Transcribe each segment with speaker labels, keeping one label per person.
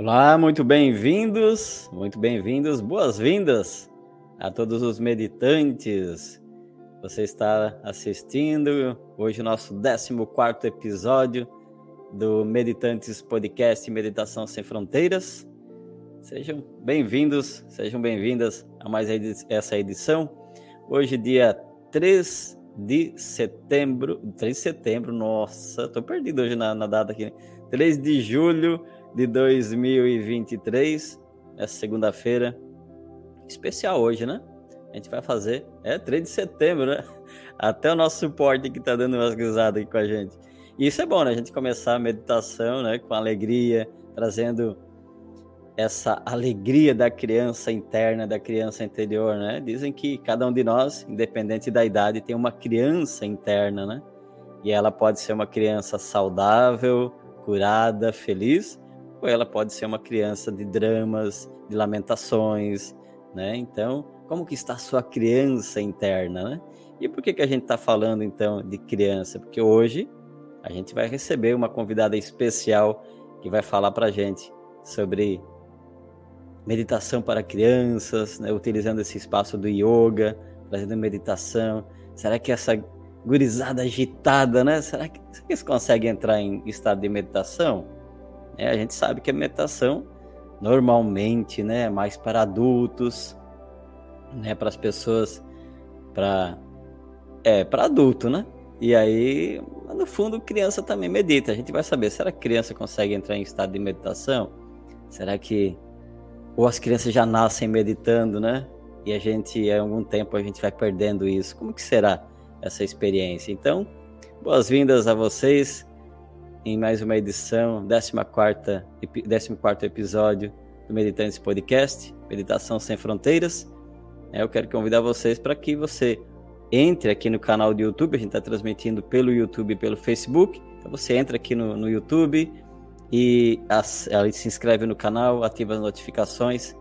Speaker 1: Olá, muito bem-vindos, muito bem-vindos, boas-vindas a todos os meditantes. Você está assistindo hoje o nosso 14 episódio do Meditantes Podcast Meditação Sem Fronteiras. Sejam bem-vindos, sejam bem-vindas a mais essa edição. Hoje, dia 3 de setembro, 3 de setembro, nossa, tô perdido hoje na, na data aqui, 3 de julho de 2023, essa segunda-feira, especial hoje, né? A gente vai fazer, é 3 de setembro, né? Até o nosso suporte que tá dando umas grisadas aqui com a gente. E isso é bom, né? A gente começar a meditação, né? Com alegria, trazendo essa alegria da criança interna, da criança interior, né? Dizem que cada um de nós, independente da idade, tem uma criança interna, né? E ela pode ser uma criança saudável, curada, feliz, ou ela pode ser uma criança de dramas, de lamentações, né? Então, como que está a sua criança interna, né? E por que que a gente está falando então de criança? Porque hoje a gente vai receber uma convidada especial que vai falar para a gente sobre meditação para crianças, né? utilizando esse espaço do yoga, fazendo meditação. Será que essa gurizada agitada, né? Será que, será que eles conseguem entrar em estado de meditação? É, a gente sabe que a meditação normalmente, né, é mais para adultos, né, para as pessoas, para é para adulto, né? E aí, no fundo, criança também medita. A gente vai saber, será que criança consegue entrar em estado de meditação? Será que ou as crianças já nascem meditando, né? E a gente, em algum tempo, a gente vai perdendo isso. Como que será essa experiência? Então, boas-vindas a vocês em mais uma edição, 14 14 episódio do Meditantes Podcast, Meditação Sem Fronteiras. É, eu quero convidar vocês para que você entre aqui no canal do YouTube, a gente está transmitindo pelo YouTube e pelo Facebook. Então você entra aqui no, no YouTube e as, se inscreve no canal, ativa as notificações.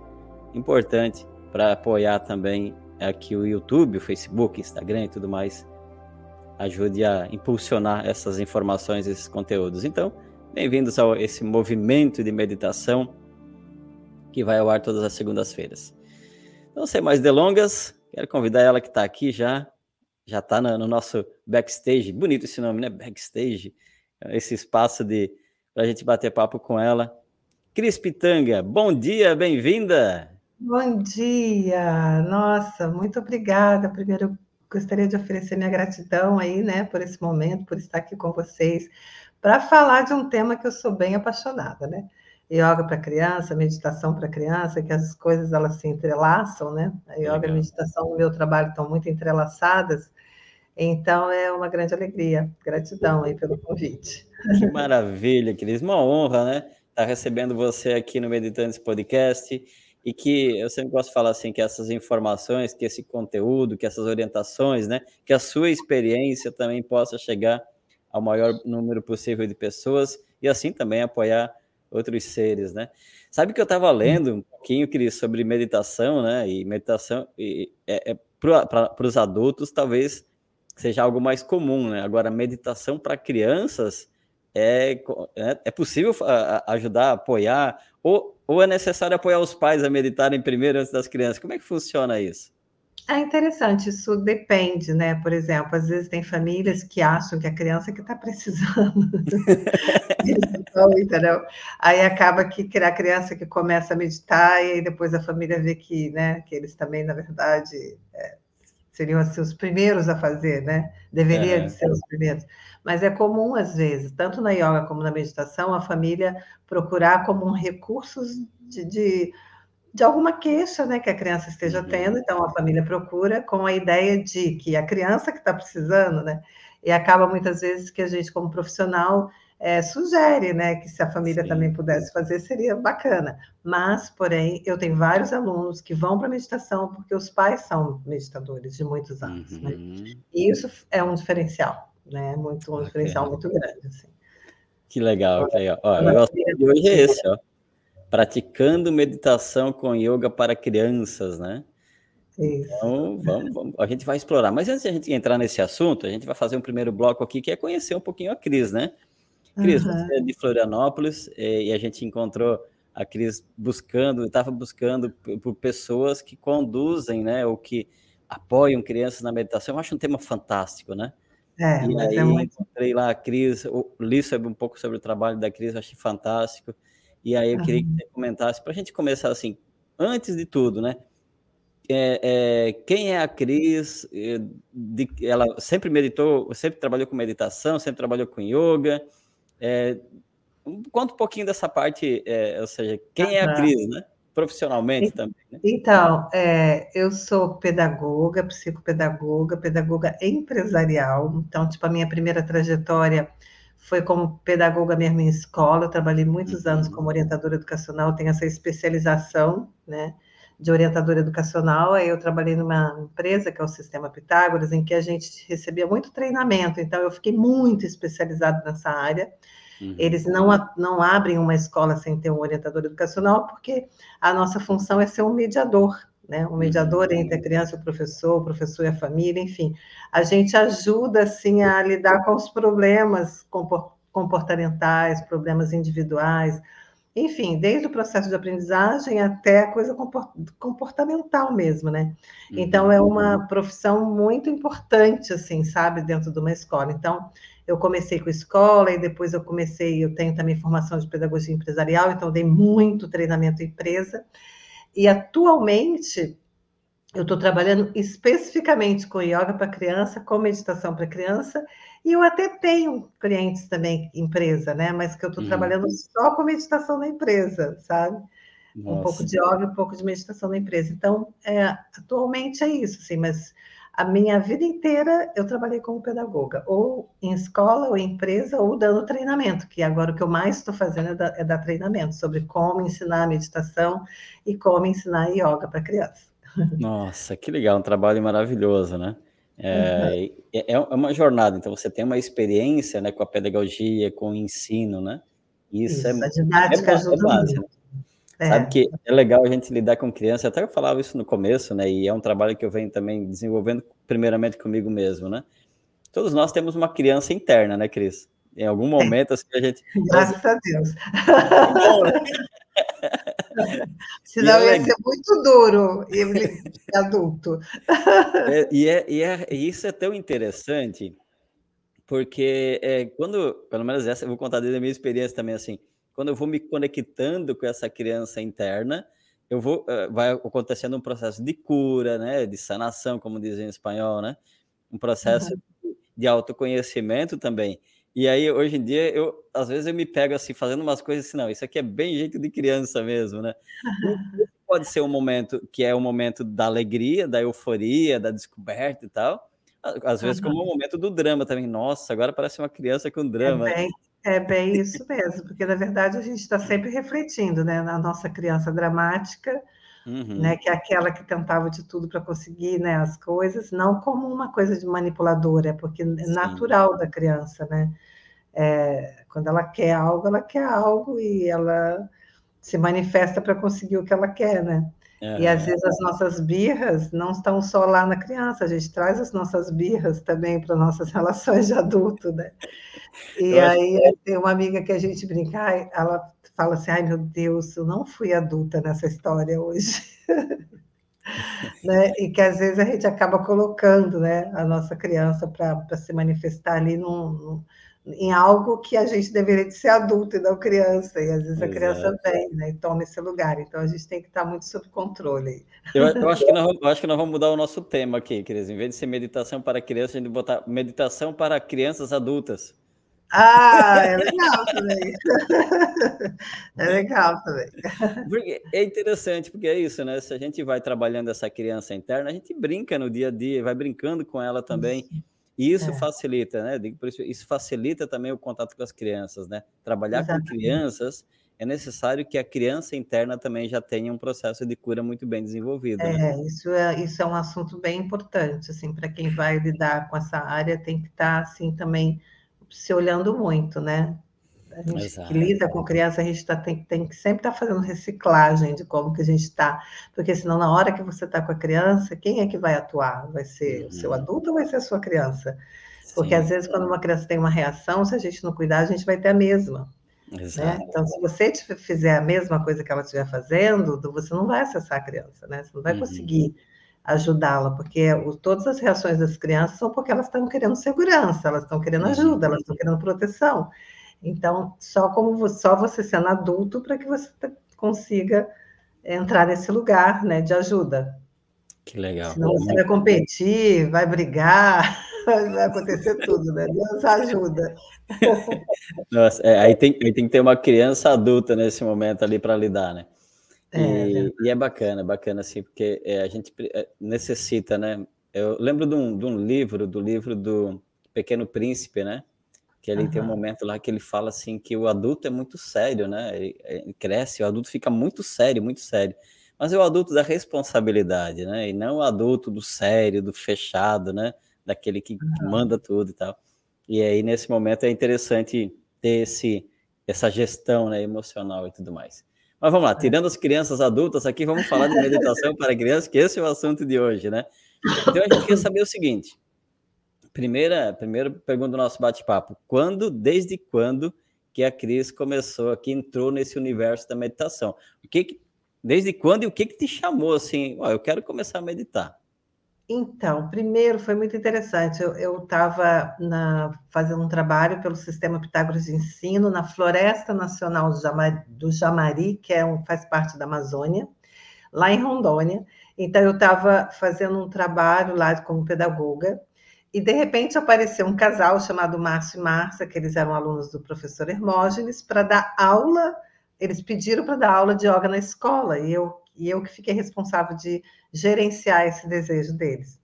Speaker 1: Importante para apoiar também aqui o YouTube, o Facebook, Instagram e tudo mais ajude a impulsionar essas informações, esses conteúdos. Então, bem-vindos a esse movimento de meditação que vai ao ar todas as segundas-feiras. Então, sem mais delongas, quero convidar ela que está aqui já, já está no, no, nosso backstage, bonito esse nome, né? Backstage, esse espaço de para a gente bater papo com ela. Cris Pitanga, bom dia, bem-vinda!
Speaker 2: Bom dia! Nossa, muito obrigada. Primeiro, gostaria de oferecer minha gratidão aí, né, por esse momento, por estar aqui com vocês, para falar de um tema que eu sou bem apaixonada, né? Yoga para criança, meditação para criança, que as coisas elas se entrelaçam, né? A yoga Legal. e a meditação no meu trabalho estão muito entrelaçadas. Então é uma grande alegria. Gratidão aí pelo convite.
Speaker 1: Que maravilha, Cris. Uma honra, né? Estar tá recebendo você aqui no Meditantes Podcast e que eu sempre gosto de falar assim que essas informações, que esse conteúdo, que essas orientações, né, que a sua experiência também possa chegar ao maior número possível de pessoas e assim também apoiar outros seres, né? Sabe que eu estava lendo um pouquinho, Cris, sobre meditação, né? E meditação e, é, é para os adultos talvez seja algo mais comum, né? Agora, meditação para crianças é, é, é possível ajudar, apoiar, ou ou é necessário apoiar os pais a meditarem primeiro antes das crianças? Como é que funciona isso?
Speaker 2: É interessante, isso depende, né? Por exemplo, às vezes tem famílias que acham que a criança que está precisando. então? Aí acaba que a criança que começa a meditar e depois a família vê que, né, que eles também, na verdade, é, seriam assim, os primeiros a fazer, né? Deveriam é. ser os primeiros. Mas é comum, às vezes, tanto na yoga como na meditação, a família procurar como um recurso de, de, de alguma queixa né, que a criança esteja uhum. tendo. Então, a família procura com a ideia de que a criança que está precisando, né? E acaba muitas vezes que a gente, como profissional, é, sugere, né, que se a família Sim. também pudesse fazer, seria bacana. Mas, porém, eu tenho vários alunos que vão para meditação porque os pais são meditadores de muitos anos, né? uhum. né? E isso é um diferencial, né? Muito, um diferencial muito grande, assim.
Speaker 1: Que legal, que legal. Ó, o negócio de hoje é esse, ó. Praticando meditação com yoga para crianças, né? Isso. Então, vamos, vamos, a gente vai explorar. Mas antes de a gente entrar nesse assunto, a gente vai fazer um primeiro bloco aqui, que é conhecer um pouquinho a Cris, né? Cris, uhum. você é de Florianópolis e a gente encontrou a Cris buscando, estava buscando por pessoas que conduzem, né, ou que apoiam crianças na meditação. Eu acho um tema fantástico, né? É, e aí é muito... encontrei lá a Cris, li sobre um pouco sobre o trabalho da Cris, achei fantástico. E aí eu queria que você comentasse, para a gente começar assim, antes de tudo, né? É, é, quem é a Cris? De, ela sempre meditou, sempre trabalhou com meditação, sempre trabalhou com yoga. É, conta um pouquinho dessa parte, é, ou seja, quem é a Cris, né? Profissionalmente também. Né?
Speaker 2: Então, é, eu sou pedagoga, psicopedagoga, pedagoga empresarial. Então, tipo, a minha primeira trajetória foi como pedagoga mesmo em escola. Eu trabalhei muitos uhum. anos como orientadora educacional, tenho essa especialização, né? De orientadora educacional, aí eu trabalhei numa empresa que é o Sistema Pitágoras, em que a gente recebia muito treinamento, então eu fiquei muito especializada nessa área. Uhum. Eles não, não abrem uma escola sem ter um orientador educacional, porque a nossa função é ser um mediador, né? Um mediador uhum. entre a criança e o professor, o professor e a família, enfim. A gente ajuda, assim, a lidar com os problemas comportamentais, problemas individuais, enfim, desde o processo de aprendizagem até a coisa comportamental mesmo, né? Então, é uma uhum. profissão muito importante, assim, sabe, dentro de uma escola. Então, eu comecei com escola e depois eu comecei, eu tenho também formação de pedagogia empresarial, então dei muito treinamento em empresa. E atualmente, eu estou trabalhando especificamente com yoga para criança, com meditação para criança, e eu até tenho clientes também, empresa, né? Mas que eu estou uhum. trabalhando só com meditação na empresa, sabe? Nossa. Um pouco de yoga, um pouco de meditação na empresa. Então, é, atualmente é isso, assim, mas a minha vida inteira eu trabalhei como pedagoga, ou em escola, ou em empresa, ou dando treinamento, que agora o que eu mais estou fazendo é dar, é dar treinamento sobre como ensinar meditação e como ensinar yoga para criança.
Speaker 1: Nossa, que legal, um trabalho maravilhoso, né? É, uhum. é, é, uma jornada, então você tem uma experiência né, com a pedagogia, com o ensino, né?
Speaker 2: Isso, é isso é, a didática é, ajuda é base, né?
Speaker 1: É. Sabe que é legal a gente lidar com criança, até eu falava isso no começo, né? E é um trabalho que eu venho também desenvolvendo primeiramente comigo mesmo, né? Todos nós temos uma criança interna, né, Cris? Em algum momento, assim, a gente.
Speaker 2: Graças a Deus. Senão é ia ser muito duro e adulto.
Speaker 1: É, e, é, e, é, e isso é tão interessante, porque é, quando, pelo menos essa, eu vou contar desde a minha experiência também, assim, quando eu vou me conectando com essa criança interna, eu vou, uh, vai acontecendo um processo de cura, né, de sanação, como dizem em espanhol, né, um processo uhum. de autoconhecimento também. E aí, hoje em dia, eu às vezes eu me pego assim, fazendo umas coisas assim, não, isso aqui é bem jeito de criança mesmo, né? Pode ser um momento que é o um momento da alegria, da euforia, da descoberta e tal. Às vezes, como um momento do drama também. Nossa, agora parece uma criança com drama.
Speaker 2: É bem, é bem isso mesmo, porque na verdade a gente está sempre refletindo, né, na nossa criança dramática, uhum. né, que é aquela que tentava de tudo para conseguir, né, as coisas, não como uma coisa de manipuladora, é porque é Sim. natural da criança, né? É, quando ela quer algo, ela quer algo e ela se manifesta para conseguir o que ela quer, né? É. E às vezes as nossas birras não estão só lá na criança, a gente traz as nossas birras também para nossas relações de adulto, né? E eu aí acho... tem uma amiga que a gente brinca, ela fala assim, ai meu Deus, eu não fui adulta nessa história hoje. né? E que às vezes a gente acaba colocando né, a nossa criança para se manifestar ali num, num em algo que a gente deveria de ser adulto e não criança, e às vezes a criança vem né, e toma esse lugar, então a gente tem que estar muito sob controle.
Speaker 1: Eu, eu, acho, que nós, acho que nós vamos mudar o nosso tema aqui, Cris, em vez de ser meditação para crianças, a gente botar meditação para crianças adultas.
Speaker 2: Ah, é legal também. É legal também.
Speaker 1: Porque é interessante, porque é isso, né? Se a gente vai trabalhando essa criança interna, a gente brinca no dia a dia, vai brincando com ela também. E isso é. facilita, né? Isso facilita também o contato com as crianças, né? Trabalhar Exatamente. com crianças é necessário que a criança interna também já tenha um processo de cura muito bem desenvolvido.
Speaker 2: Né? É, né? isso é, isso é um assunto bem importante, assim, para quem vai lidar com essa área tem que estar, tá, assim, também se olhando muito, né? A gente Exato. que lida com criança, a gente tá, tem, tem que sempre estar tá fazendo reciclagem de como que a gente está, porque senão na hora que você está com a criança, quem é que vai atuar? Vai ser uhum. o seu uhum. adulto ou vai ser a sua criança? Porque Sim. às vezes quando uma criança tem uma reação, se a gente não cuidar, a gente vai ter a mesma. Né? Então, se você fizer a mesma coisa que ela estiver fazendo, você não vai acessar a criança, né? Você não vai uhum. conseguir ajudá-la, porque o, todas as reações das crianças são porque elas estão querendo segurança, elas estão querendo uhum. ajuda, elas estão querendo proteção. Então, só como só você sendo adulto para que você consiga entrar nesse lugar, né, de ajuda.
Speaker 1: Que legal.
Speaker 2: Senão você vai competir, vai brigar, vai acontecer tudo, né? Deus ajuda.
Speaker 1: Nossa, é, aí, tem, aí tem que ter uma criança adulta nesse momento ali para lidar, né? E é, e é bacana, bacana assim, porque é, a gente é, necessita, né? Eu lembro de um, de um livro, do livro do Pequeno Príncipe, né? Que ele uhum. tem um momento lá que ele fala assim que o adulto é muito sério, né? Ele, ele cresce, o adulto fica muito sério, muito sério mas é o adulto da responsabilidade, né? E não o adulto do sério, do fechado, né? Daquele que, que manda tudo e tal. E aí, nesse momento, é interessante ter esse, essa gestão né, emocional e tudo mais. Mas vamos lá, é. tirando as crianças adultas aqui, vamos falar de meditação para crianças, que esse é o assunto de hoje, né? Então a gente quer saber o seguinte: primeira, primeira pergunta do nosso bate-papo: quando, desde quando que a Cris começou aqui, entrou nesse universo da meditação? O que, que Desde quando e o que, que te chamou assim? Oh, eu quero começar a meditar.
Speaker 2: Então, primeiro foi muito interessante. Eu estava fazendo um trabalho pelo Sistema Pitágoras de Ensino na Floresta Nacional do Jamari, do Jamari que é um, faz parte da Amazônia, lá em Rondônia. Então, eu estava fazendo um trabalho lá como pedagoga, e de repente apareceu um casal chamado Márcio e Márcia, que eles eram alunos do professor Hermógenes, para dar aula eles pediram para dar aula de yoga na escola e eu, e eu que fiquei responsável de gerenciar esse desejo deles.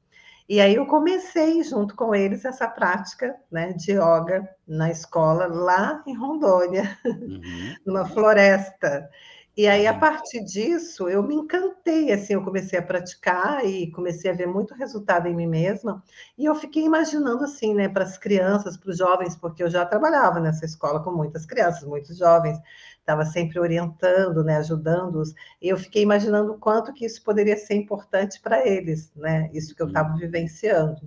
Speaker 2: E aí eu comecei junto com eles essa prática né, de yoga na escola lá em Rondônia, uhum. numa floresta. E aí, a partir disso, eu me encantei, assim, eu comecei a praticar e comecei a ver muito resultado em mim mesma. E eu fiquei imaginando, assim, né, para as crianças, para os jovens, porque eu já trabalhava nessa escola com muitas crianças, muitos jovens estava sempre orientando, né, ajudando-os, e eu fiquei imaginando o quanto que isso poderia ser importante para eles, né, isso que eu estava uhum. vivenciando.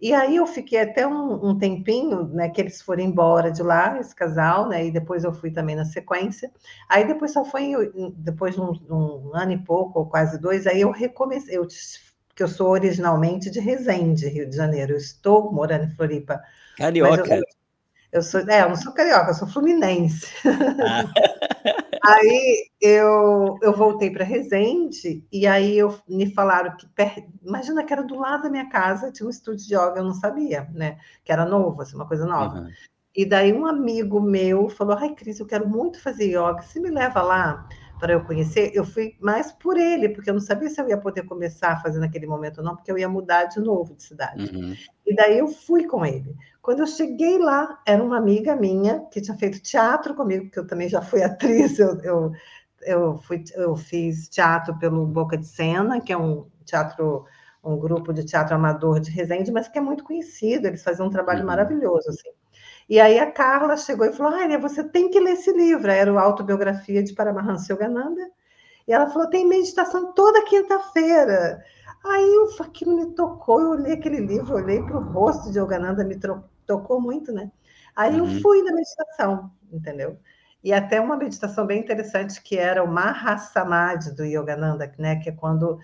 Speaker 2: E aí eu fiquei até um, um, tempinho, né, que eles foram embora de lá, esse casal, né, e depois eu fui também na sequência. Aí depois só foi, depois de um, um ano e pouco, ou quase dois, aí eu recomecei, eu, que eu sou originalmente de Resende, Rio de Janeiro, eu estou morando em Floripa.
Speaker 1: Carioca. Eu,
Speaker 2: eu sou, é, eu não sou carioca, eu sou fluminense. Ah. aí eu, eu voltei para Resende e aí eu, me falaram que imagina que era do lado da minha casa, tinha um estúdio de yoga, eu não sabia, né? Que era novo, assim, uma coisa nova. Uhum. E daí um amigo meu falou: Ai, Cris, eu quero muito fazer yoga, você me leva lá para eu conhecer? Eu fui mais por ele, porque eu não sabia se eu ia poder começar a fazer naquele momento ou não, porque eu ia mudar de novo de cidade. Uhum. E daí eu fui com ele. Quando eu cheguei lá, era uma amiga minha que tinha feito teatro comigo, porque eu também já fui atriz, eu, eu, eu, fui, eu fiz teatro pelo Boca de Cena, que é um teatro, um grupo de teatro amador de Resende, mas que é muito conhecido, eles fazem um trabalho uhum. maravilhoso, assim. E aí a Carla chegou e falou, Ai, você tem que ler esse livro, era o Autobiografia de Paramahansa Yogananda, e ela falou, tem meditação toda quinta-feira. Aí aquilo me tocou, eu olhei aquele livro, olhei para o rosto de Yogananda, me tocou muito, né? Aí uhum. eu fui na meditação, entendeu? E até uma meditação bem interessante que era o Mahasamadhi do Yogananda, né? Que é quando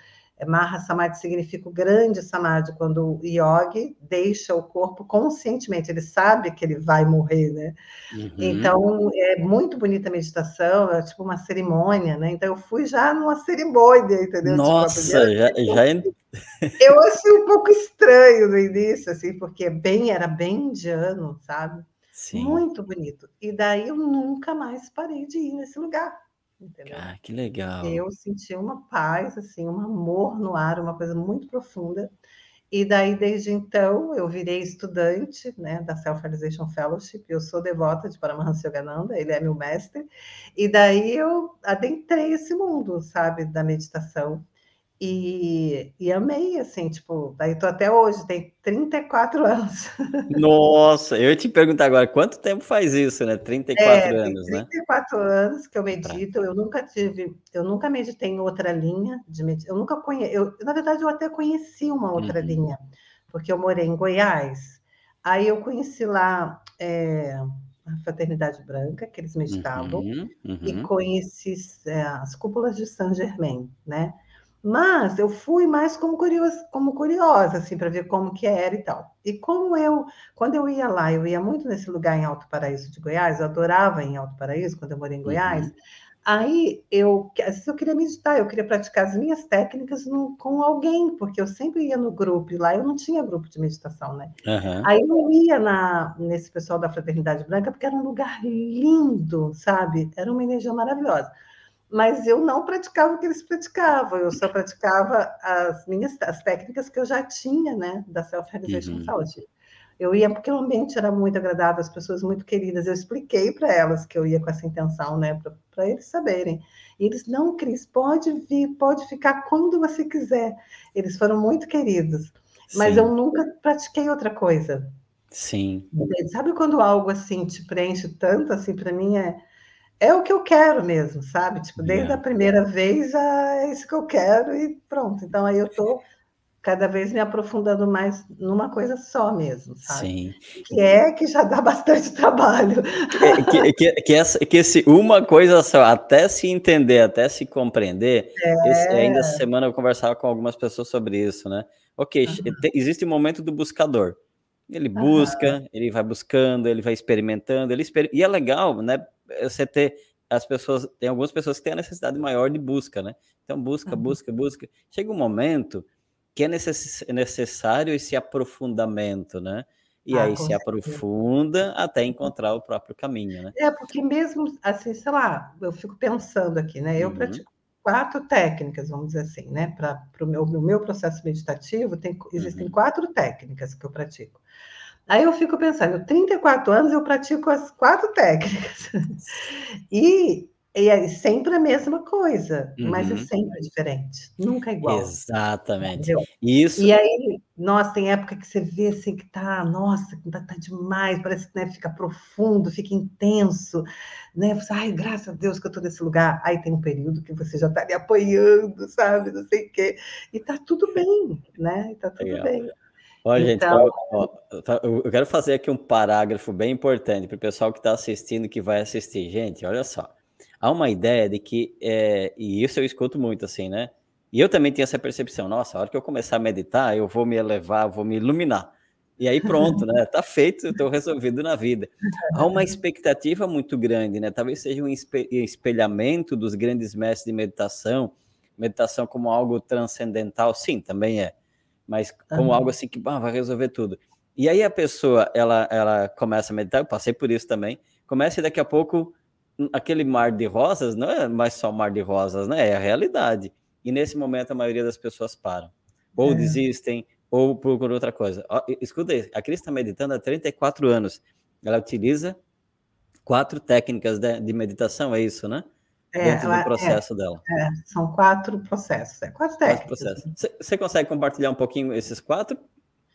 Speaker 2: Mahasamadhi significa o grande samadhi, quando o yogi deixa o corpo conscientemente, ele sabe que ele vai morrer, né? Uhum. Então, é muito bonita a meditação, é tipo uma cerimônia, né? Então, eu fui já numa cerimônia, entendeu?
Speaker 1: Tipo, Nossa, tipo, já, já...
Speaker 2: Eu achei um pouco estranho no início, assim, porque bem, era bem indiano, sabe? Sim. Muito bonito. E daí eu nunca mais parei de ir nesse lugar entendeu?
Speaker 1: Ah, que legal.
Speaker 2: Eu senti uma paz, assim, um amor no ar, uma coisa muito profunda. E daí, desde então, eu virei estudante né, da Self-Realization Fellowship. Eu sou devota de Paramahansa Yogananda, ele é meu mestre. E daí eu adentrei esse mundo, sabe, da meditação. E, e, amei, assim, tipo, daí tô até hoje, tem 34 anos.
Speaker 1: Nossa, eu ia te perguntar agora, quanto tempo faz isso, né? 34 é, anos, 34
Speaker 2: né? 34 anos que eu medito, eu nunca tive, eu nunca meditei em outra linha de meditação, eu nunca conheci, eu, na verdade eu até conheci uma outra uhum. linha, porque eu morei em Goiás, aí eu conheci lá é, a Fraternidade Branca, que eles meditavam, uhum, uhum. e conheci é, as cúpulas de Saint Germain, né? Mas eu fui mais como curiosa, como curiosa assim, para ver como que era e tal. E como eu, quando eu ia lá, eu ia muito nesse lugar em Alto Paraíso de Goiás, eu adorava em Alto Paraíso, quando eu morei em Goiás. Uhum. Aí eu, às vezes eu queria meditar, eu queria praticar as minhas técnicas no, com alguém, porque eu sempre ia no grupo, e lá eu não tinha grupo de meditação, né? Uhum. Aí eu ia na, nesse pessoal da Fraternidade Branca, porque era um lugar lindo, sabe? Era uma energia maravilhosa mas eu não praticava o que eles praticavam, eu só praticava as minhas as técnicas que eu já tinha, né, da Self-Realization uhum. Saúde. Eu ia porque o ambiente era muito agradável, as pessoas muito queridas. Eu expliquei para elas que eu ia com essa intenção, né, para eles saberem. E eles, não, Cris, pode vir, pode ficar quando você quiser. Eles foram muito queridos, mas Sim. eu nunca pratiquei outra coisa.
Speaker 1: Sim.
Speaker 2: Sabe quando algo assim te preenche tanto, assim, para mim é é o que eu quero mesmo, sabe? Tipo, desde é. a primeira vez, é isso que eu quero e pronto. Então aí eu tô cada vez me aprofundando mais numa coisa só mesmo, sabe? Sim. Que é que já dá bastante trabalho.
Speaker 1: Que, que, que, essa, que esse uma coisa só, até se entender, até se compreender, é... esse, ainda essa semana eu conversava com algumas pessoas sobre isso, né? Ok, uhum. existe o momento do buscador. Ele busca, uhum. ele vai buscando, ele vai experimentando, ele exper... e é legal, né? Você ter as pessoas, tem algumas pessoas que têm a necessidade maior de busca, né? Então busca, uhum. busca, busca. Chega um momento que é necess, necessário esse aprofundamento, né? E ah, aí se certeza. aprofunda até encontrar o próprio caminho, né?
Speaker 2: É, porque mesmo assim, sei lá, eu fico pensando aqui, né? Eu uhum. pratico quatro técnicas, vamos dizer assim, né? Para o meu, meu processo meditativo, tem, existem uhum. quatro técnicas que eu pratico. Aí eu fico pensando, 34 anos eu pratico as quatro técnicas. e, e é sempre a mesma coisa, uhum. mas é uhum. sempre diferente, nunca é igual.
Speaker 1: Exatamente. Entendeu? Isso.
Speaker 2: E aí, nossa, tem época que você vê assim que tá, nossa, tá, tá demais, parece que né, fica profundo, fica intenso, né? Você, ai, graças a Deus que eu tô nesse lugar. Aí tem um período que você já tá me apoiando, sabe? Não sei o quê. E tá tudo bem, né? E tá tudo Legal. bem.
Speaker 1: Olha, gente, então... ó, tá, eu quero fazer aqui um parágrafo bem importante para o pessoal que está assistindo, que vai assistir. Gente, olha só. Há uma ideia de que, é, e isso eu escuto muito assim, né? E eu também tenho essa percepção. Nossa, a hora que eu começar a meditar, eu vou me elevar, vou me iluminar. E aí pronto, né? Tá feito, estou resolvido na vida. Há uma expectativa muito grande, né? Talvez seja um espelhamento dos grandes mestres de meditação, meditação como algo transcendental, sim, também é mas como algo assim que ah, vai resolver tudo. E aí a pessoa, ela, ela começa a meditar, eu passei por isso também, começa e daqui a pouco hum, aquele mar de rosas não é mais só mar de rosas, né? É a realidade. E nesse momento a maioria das pessoas param. Ou é. desistem, ou procuram outra coisa. Escuta aí, a Cris está meditando há 34 anos. Ela utiliza quatro técnicas de, de meditação, é isso, né? É, dentro do é, processo
Speaker 2: é,
Speaker 1: dela.
Speaker 2: É, são quatro processos, é, quatro técnicas.
Speaker 1: Você consegue compartilhar um pouquinho esses quatro?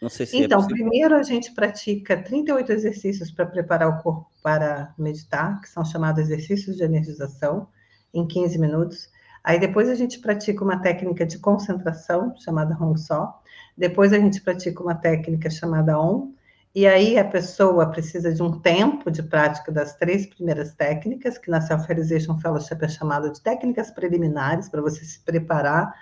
Speaker 2: Não sei se é então, primeiro a gente pratica 38 exercícios para preparar o corpo para meditar, que são chamados exercícios de energização, em 15 minutos. Aí depois a gente pratica uma técnica de concentração, chamada Hong Só. Depois a gente pratica uma técnica chamada On, e aí a pessoa precisa de um tempo de prática das três primeiras técnicas, que na Self-Realization Fellowship é chamada de técnicas preliminares, para você se preparar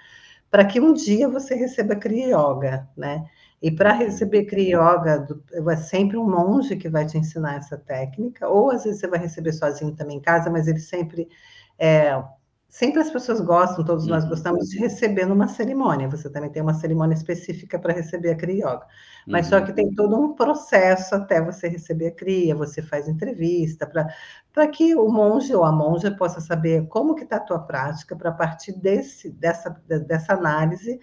Speaker 2: para que um dia você receba Kriya Yoga, né? E para receber Kriya Yoga, é sempre um monge que vai te ensinar essa técnica, ou às vezes você vai receber sozinho também em casa, mas ele sempre é, sempre as pessoas gostam, todos nós uhum. gostamos de receber numa cerimônia. Você também tem uma cerimônia específica para receber a Kriya Yoga. Mas uhum. só que tem todo um processo até você receber a Kriya, você faz entrevista para que o monge ou a monja possa saber como que está a tua prática, para partir desse, dessa, dessa análise,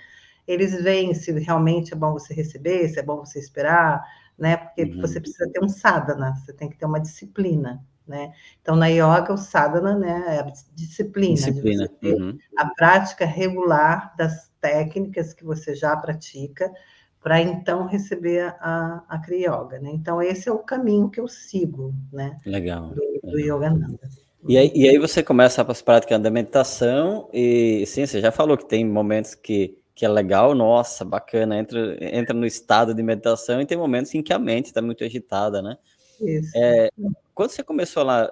Speaker 2: eles veem se realmente é bom você receber, se é bom você esperar, né? Porque uhum. você precisa ter um sadhana, você tem que ter uma disciplina né? Então, na yoga, o sadhana né, é a disciplina, disciplina. Uhum. a prática regular das técnicas que você já pratica, para então receber a, a Kriya Yoga, né? Então, esse é o caminho que eu sigo, né?
Speaker 1: Legal.
Speaker 2: Do, do Yogananda.
Speaker 1: E aí, e aí você começa a prática da meditação, e sim, você já falou que tem momentos que, que é legal, nossa, bacana, entra, entra no estado de meditação, e tem momentos em que a mente está muito agitada, né? Isso. É, quando você começou lá,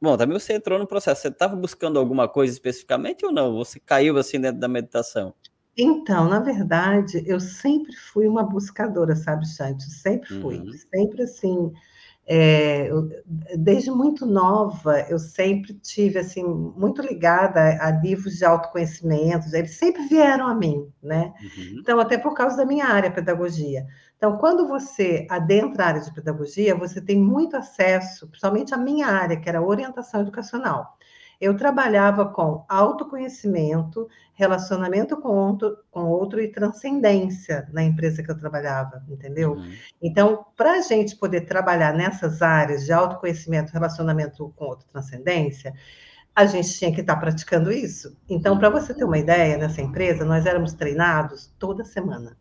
Speaker 1: bom, também você entrou no processo, você estava buscando alguma coisa especificamente ou não? Você caiu assim dentro da meditação?
Speaker 2: Então, na verdade, eu sempre fui uma buscadora, sabe, Chante? Sempre fui, uhum. sempre assim. É, eu, desde muito nova, eu sempre tive assim muito ligada a, a, livros de autoconhecimento. Eles sempre vieram a mim, né? Uhum. Então, até por causa da minha área, pedagogia. Então, quando você adentra a área de pedagogia, você tem muito acesso, principalmente a minha área, que era orientação educacional. Eu trabalhava com autoconhecimento, relacionamento com outro, com outro e transcendência na empresa que eu trabalhava, entendeu? Uhum. Então, para a gente poder trabalhar nessas áreas de autoconhecimento, relacionamento com outro, transcendência, a gente tinha que estar praticando isso. Então, para você ter uma ideia, nessa empresa, nós éramos treinados toda semana.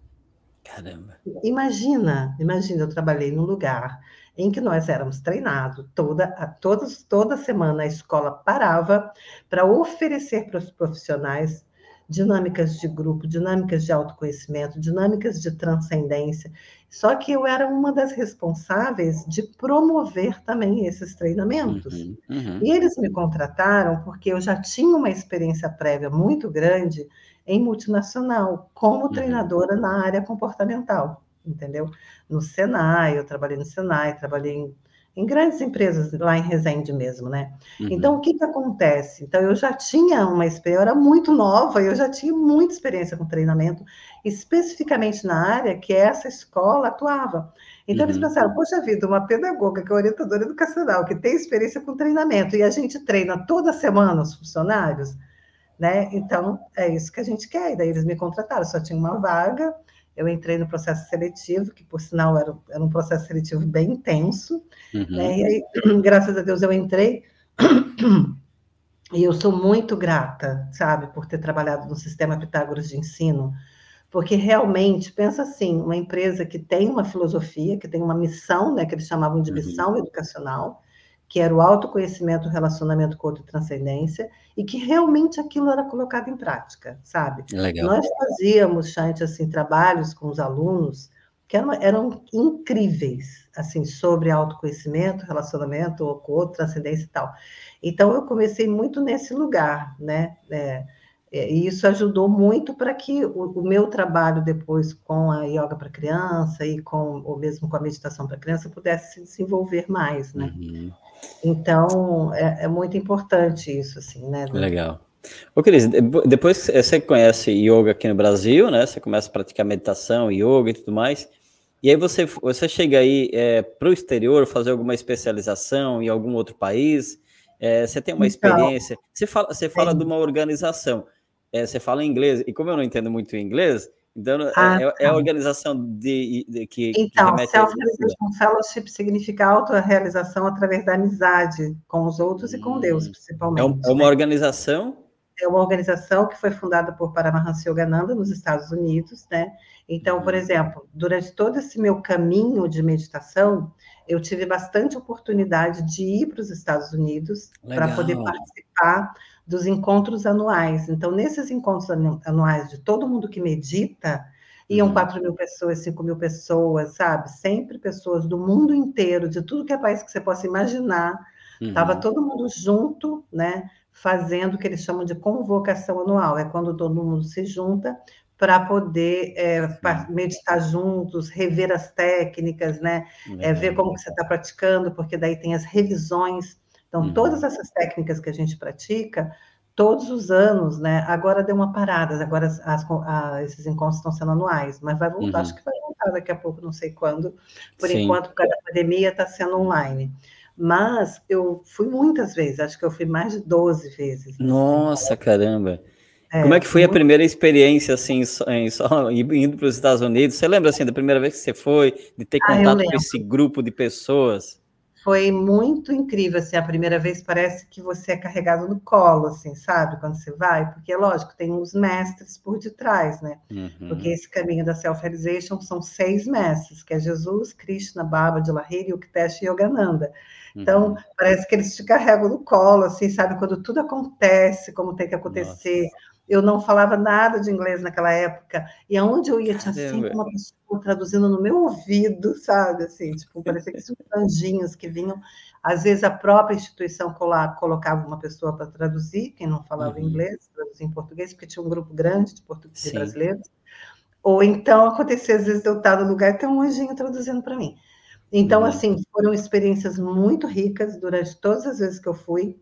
Speaker 1: Caramba.
Speaker 2: Imagina, imagina, eu trabalhei num lugar em que nós éramos treinados toda, a, todas, toda semana a escola parava para oferecer para os profissionais dinâmicas de grupo, dinâmicas de autoconhecimento, dinâmicas de transcendência. Só que eu era uma das responsáveis de promover também esses treinamentos. Uhum, uhum. E eles me contrataram porque eu já tinha uma experiência prévia muito grande em multinacional, como uhum. treinadora na área comportamental, entendeu? No Senai, eu trabalhei no Senai, trabalhei em, em grandes empresas lá em Resende mesmo, né? Uhum. Então, o que que acontece? Então, eu já tinha uma experiência, eu era muito nova, eu já tinha muita experiência com treinamento, especificamente na área que essa escola atuava. Então, uhum. eles pensaram, poxa vida, uma pedagoga que é orientadora educacional, que tem experiência com treinamento, e a gente treina toda semana os funcionários, né? Então, é isso que a gente quer. E daí eles me contrataram, só tinha uma vaga. Eu entrei no processo seletivo, que por sinal era, era um processo seletivo bem intenso. Uhum. Né? E aí, graças a Deus, eu entrei. E eu sou muito grata, sabe, por ter trabalhado no sistema Pitágoras de ensino, porque realmente, pensa assim, uma empresa que tem uma filosofia, que tem uma missão, né, que eles chamavam de uhum. missão uhum. educacional, que era o autoconhecimento, o relacionamento com outra transcendência, e que realmente aquilo era colocado em prática, sabe?
Speaker 1: Legal.
Speaker 2: Nós fazíamos, Chante, assim, trabalhos com os alunos que eram, eram incríveis, assim, sobre autoconhecimento, relacionamento com outra transcendência e tal. Então, eu comecei muito nesse lugar, né? É, é e isso ajudou muito para que o, o, meu trabalho depois com a yoga para criança e com ou mesmo com a meditação para criança pudesse se desenvolver mais, né? Uhum. Então, é, é, muito importante isso, assim, né?
Speaker 1: Legal. Ô, Cris, depois que você conhece yoga aqui no Brasil, né? Você começa a praticar meditação, yoga e tudo mais. E aí você, você chega aí é, para o exterior fazer alguma especialização em algum outro país. É, você tem uma então, experiência. Você fala, você fala de uma organização. É, você fala inglês, e como eu não entendo muito inglês, então, é, ah, é, é, a tá. organização de, de que.
Speaker 2: Então, Self-Realization Fellowship significa auto-realização através da amizade com os outros hum, e com Deus, principalmente.
Speaker 1: É, um, é uma né? organização?
Speaker 2: É uma organização que foi fundada por Paramahansa Yogananda nos Estados Unidos, né? Então, por uhum. exemplo, durante todo esse meu caminho de meditação, eu tive bastante oportunidade de ir para os Estados Unidos para poder participar dos encontros anuais. Então, nesses encontros anuais de todo mundo que medita, iam 4 uhum. mil pessoas, 5 mil pessoas, sabe? Sempre pessoas do mundo inteiro, de tudo que é país que você possa imaginar. Estava uhum. todo mundo junto, né? Fazendo o que eles chamam de convocação anual. É quando todo mundo se junta para poder é, meditar juntos, rever as técnicas, né? É, ver como que você está praticando, porque daí tem as revisões então, uhum. todas essas técnicas que a gente pratica, todos os anos, né? Agora deu uma parada, agora as, as, a, esses encontros estão sendo anuais, mas vai voltar, uhum. acho que vai voltar daqui a pouco, não sei quando. Por Sim. enquanto, por causa da pandemia, está sendo online. Mas eu fui muitas vezes, acho que eu fui mais de 12 vezes.
Speaker 1: Nossa, caramba! É, Como é que foi muito... a primeira experiência, assim, em, só, indo para os Estados Unidos? Você lembra, assim, da primeira vez que você foi, de ter ah, contato com esse grupo de pessoas?
Speaker 2: Foi muito incrível, assim, a primeira vez parece que você é carregado no colo, assim, sabe, quando você vai, porque, lógico, tem uns mestres por detrás, né, uhum. porque esse caminho da self-realization são seis mestres, que é Jesus, Krishna, Baba, de Lahiri, Uktesh e Yogananda, então, uhum. parece que eles te carregam no colo, assim, sabe, quando tudo acontece, como tem que acontecer, Nossa. Eu não falava nada de inglês naquela época, e aonde eu ia tinha sempre uma pessoa traduzindo no meu ouvido, sabe, assim, tipo, parecia que tinham anjinhos que vinham, Às vezes a própria instituição colocava uma pessoa para traduzir, quem não falava uhum. inglês, traduzir em português, porque tinha um grupo grande de portugueses brasileiros. Ou então acontecia às vezes de eu estar no lugar e ter um anjinho traduzindo para mim. Então, uhum. assim, foram experiências muito ricas durante todas as vezes que eu fui.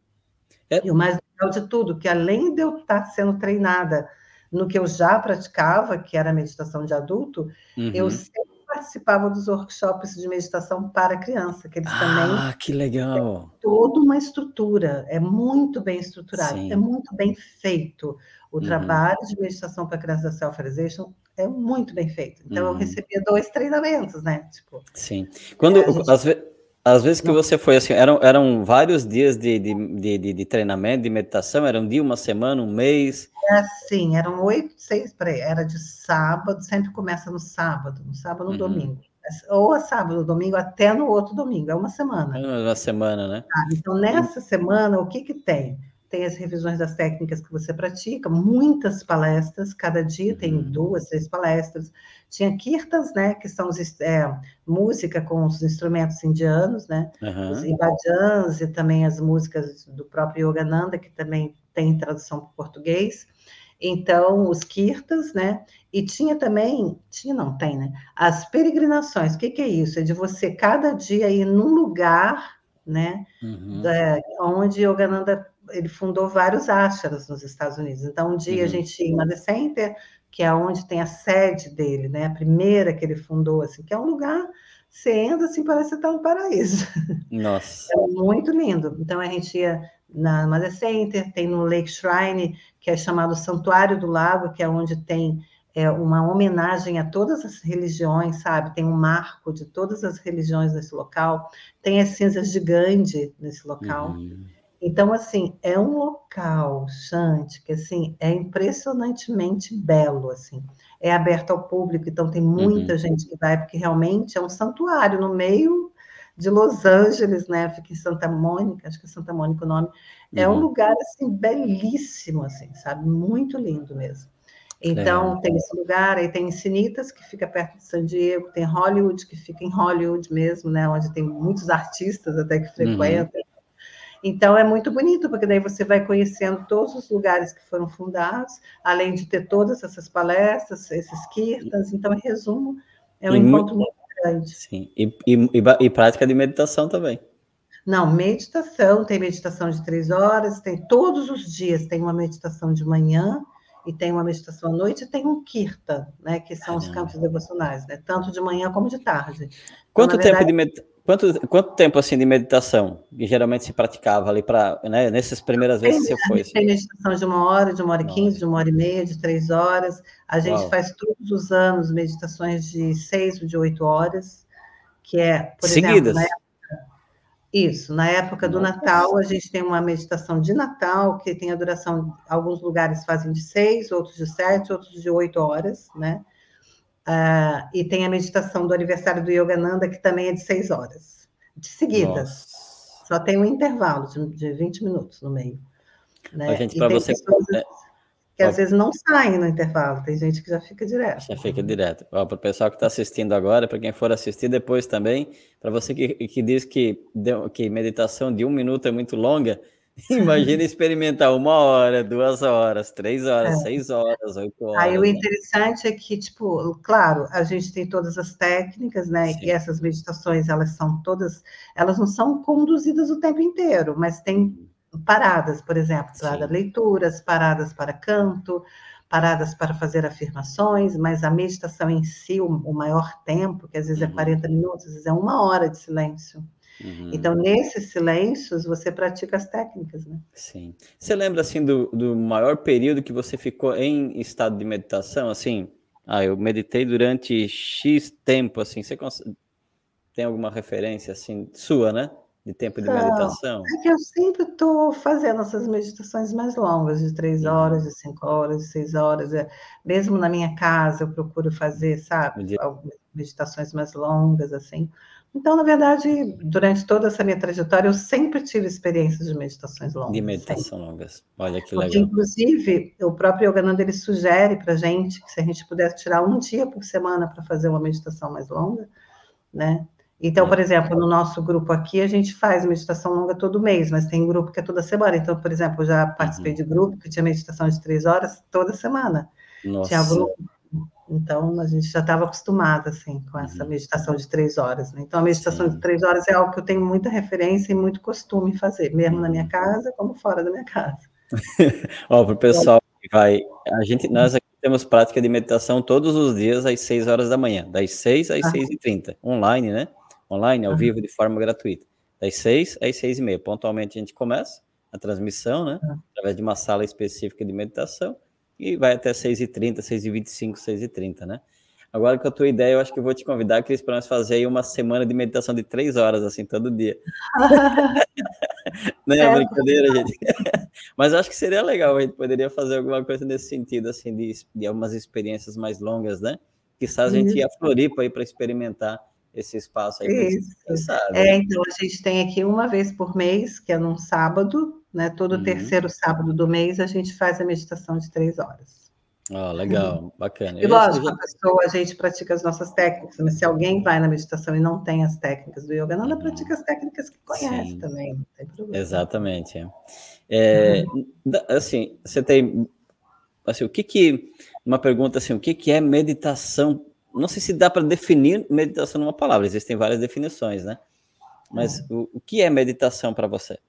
Speaker 2: É... E o mais legal de tudo, que além de eu estar sendo treinada no que eu já praticava, que era meditação de adulto, uhum. eu sempre participava dos workshops de meditação para criança, que eles ah, também.
Speaker 1: Ah, que legal!
Speaker 2: É toda uma estrutura, é muito bem estruturado, Sim. é muito bem feito. O uhum. trabalho de meditação para criança da Self-Realization é muito bem feito. Então, uhum. eu recebia dois treinamentos, né?
Speaker 1: Tipo, Sim. Quando, é. Às, ve às, vezes que Não. você foi assim, eram, eram vários dias de, de, de, de, treinamento, de meditação? Era um dia, uma semana, um mês?
Speaker 2: É, sim, eram oito, seis, peraí, era de sábado, sempre começa no sábado, no sábado, no uhum. domingo. Ou a sábado, domingo, até no outro domingo, é uma semana.
Speaker 1: É uma semana, né?
Speaker 2: Ah, então, nessa semana, o que que tem? Tem as revisões das técnicas que você pratica, muitas palestras, cada dia tem uhum. duas, três palestras. Tinha kirtans, né, que são os, é, música com os instrumentos indianos, né, uhum. os ibajans e também as músicas do próprio Yogananda, que também tem tradução para o português. Então, os kirtans, né, e tinha também, tinha não, tem, né, as peregrinações. O que, que é isso? É de você cada dia ir num lugar, né, uhum. da, onde Yogananda ele fundou vários ashras nos Estados Unidos. Então, um dia uhum. a gente ia em Mother Center, que é onde tem a sede dele, né? A primeira que ele fundou, assim, que é um lugar, você entra assim, parece que está no paraíso.
Speaker 1: Nossa.
Speaker 2: É muito lindo. Então, a gente ia na Mother Center, tem no Lake Shrine, que é chamado Santuário do Lago, que é onde tem é, uma homenagem a todas as religiões, sabe? Tem um marco de todas as religiões nesse local. Tem as cinzas de Gandhi nesse local. Uhum. Então, assim, é um local, Chante, que assim, é impressionantemente belo, assim. É aberto ao público, então tem muita uhum. gente que vai, porque realmente é um santuário no meio de Los Angeles, né? Fica em Santa Mônica, acho que é Santa Mônica o nome. É um uhum. lugar, assim, belíssimo, assim, sabe? Muito lindo mesmo. Então, é. tem esse lugar, aí tem Encinitas, que fica perto de San Diego, tem Hollywood, que fica em Hollywood mesmo, né? Onde tem muitos artistas até que uhum. frequentam. Uhum. Então é muito bonito, porque daí você vai conhecendo todos os lugares que foram fundados, além de ter todas essas palestras, esses kirtans. Então, em resumo, é um e encontro muito grande.
Speaker 1: Sim, e, e, e, prática de meditação também.
Speaker 2: Não, meditação, tem meditação de três horas, tem todos os dias, tem uma meditação de manhã, e tem uma meditação à noite, e tem um kirtan, né, que são Caramba. os campos devocionais, né, tanto de manhã como de tarde.
Speaker 1: Quanto então, tempo verdade, de meditação? Quanto, quanto tempo assim de meditação que geralmente se praticava ali para né, nessas primeiras vezes que você foi?
Speaker 2: Assim? Tem meditação de uma hora, de uma hora e quinze, de uma hora e meia, de três horas. A gente Uau. faz todos os anos meditações de seis ou de oito horas, que é,
Speaker 1: por Seguidas. exemplo,
Speaker 2: na época, isso, na época do Nossa. Natal, a gente tem uma meditação de Natal, que tem a duração, alguns lugares fazem de seis, outros de sete, outros de oito horas, né? Uh, e tem a meditação do aniversário do Yogananda, que também é de seis horas, de seguida. Nossa. Só tem um intervalo de, de 20 minutos no meio. Né?
Speaker 1: gente, para você.
Speaker 2: É... Que às vezes não saem no intervalo, tem gente que já fica direto.
Speaker 1: Já fica direto. Para o pessoal que está assistindo agora, para quem for assistir depois também, para você que, que diz que, que meditação de um minuto é muito longa, Imagina experimentar uma hora, duas horas, três horas, é. seis horas, oito horas.
Speaker 2: Aí o interessante é que, tipo, claro, a gente tem todas as técnicas, né? Sim. E essas meditações, elas são todas, elas não são conduzidas o tempo inteiro, mas tem paradas, por exemplo, para leituras, paradas para canto, paradas para fazer afirmações, mas a meditação em si, o, o maior tempo, que às vezes é uhum. é 40 minutos, às vezes é uma hora de silêncio. Uhum. Então, nesses silêncios, você pratica as técnicas, né?
Speaker 1: Sim. Você lembra, assim, do, do maior período que você ficou em estado de meditação? Assim, ah, eu meditei durante X tempo, assim, você consegue... tem alguma referência, assim, sua, né? De tempo de Não, meditação?
Speaker 2: É que eu sempre estou fazendo essas meditações mais longas, de três uhum. horas, de cinco horas, de seis horas. É, mesmo na minha casa, eu procuro fazer, sabe, meditações mais longas, assim. Então, na verdade, durante toda essa minha trajetória, eu sempre tive experiências de meditações longas.
Speaker 1: De meditação sempre. longas. Olha que
Speaker 2: Porque,
Speaker 1: legal.
Speaker 2: inclusive, o próprio Yogananda, ele sugere para a gente que se a gente pudesse tirar um dia por semana para fazer uma meditação mais longa, né? Então, por exemplo, no nosso grupo aqui, a gente faz meditação longa todo mês, mas tem grupo que é toda semana. Então, por exemplo, eu já participei uhum. de grupo que tinha meditação de três horas toda semana. Nossa. Tinha grupo. Então, a gente já estava acostumado, assim, com essa uhum. meditação de três horas. Né? Então, a meditação Sim. de três horas é algo que eu tenho muita referência e muito costume fazer, mesmo na minha uhum. casa, como fora da minha casa.
Speaker 1: Ó, para o pessoal que vai... A gente, nós aqui temos prática de meditação todos os dias às 6 horas da manhã, das 6 às. 6 e 30 online, né? online, ao vivo, de forma gratuita. Das 6 às 6 e meia. Pontualmente a gente começa a transmissão, né? Através de uma sala específica de meditação e vai até 6h30, 6h25, 6h30, né? Agora com a tua ideia, eu acho que eu vou te convidar, Cris, para nós fazer aí uma semana de meditação de três horas, assim, todo dia. Não é, é brincadeira, gente. Mas acho que seria legal, a gente poderia fazer alguma coisa nesse sentido, assim, de, de algumas experiências mais longas, né? Quizás a gente ia a Floripa aí para experimentar esse espaço aí.
Speaker 2: Isso. É, então a gente tem aqui uma vez por mês, que é num sábado, né? Todo uhum. terceiro sábado do mês a gente faz a meditação de três horas.
Speaker 1: Oh, legal, uhum. bacana.
Speaker 2: E lógico, já... a pessoa, a gente pratica as nossas técnicas, mas se alguém vai na meditação e não tem as técnicas do yoga, não, ela uhum. pratica as técnicas que conhece Sim. também, não tem problema.
Speaker 1: Exatamente. É, uhum. Assim, você tem, assim, o que que, uma pergunta assim, o que que é meditação não sei se dá para definir meditação numa palavra, existem várias definições, né? Mas é. o, o, que é meditação para você?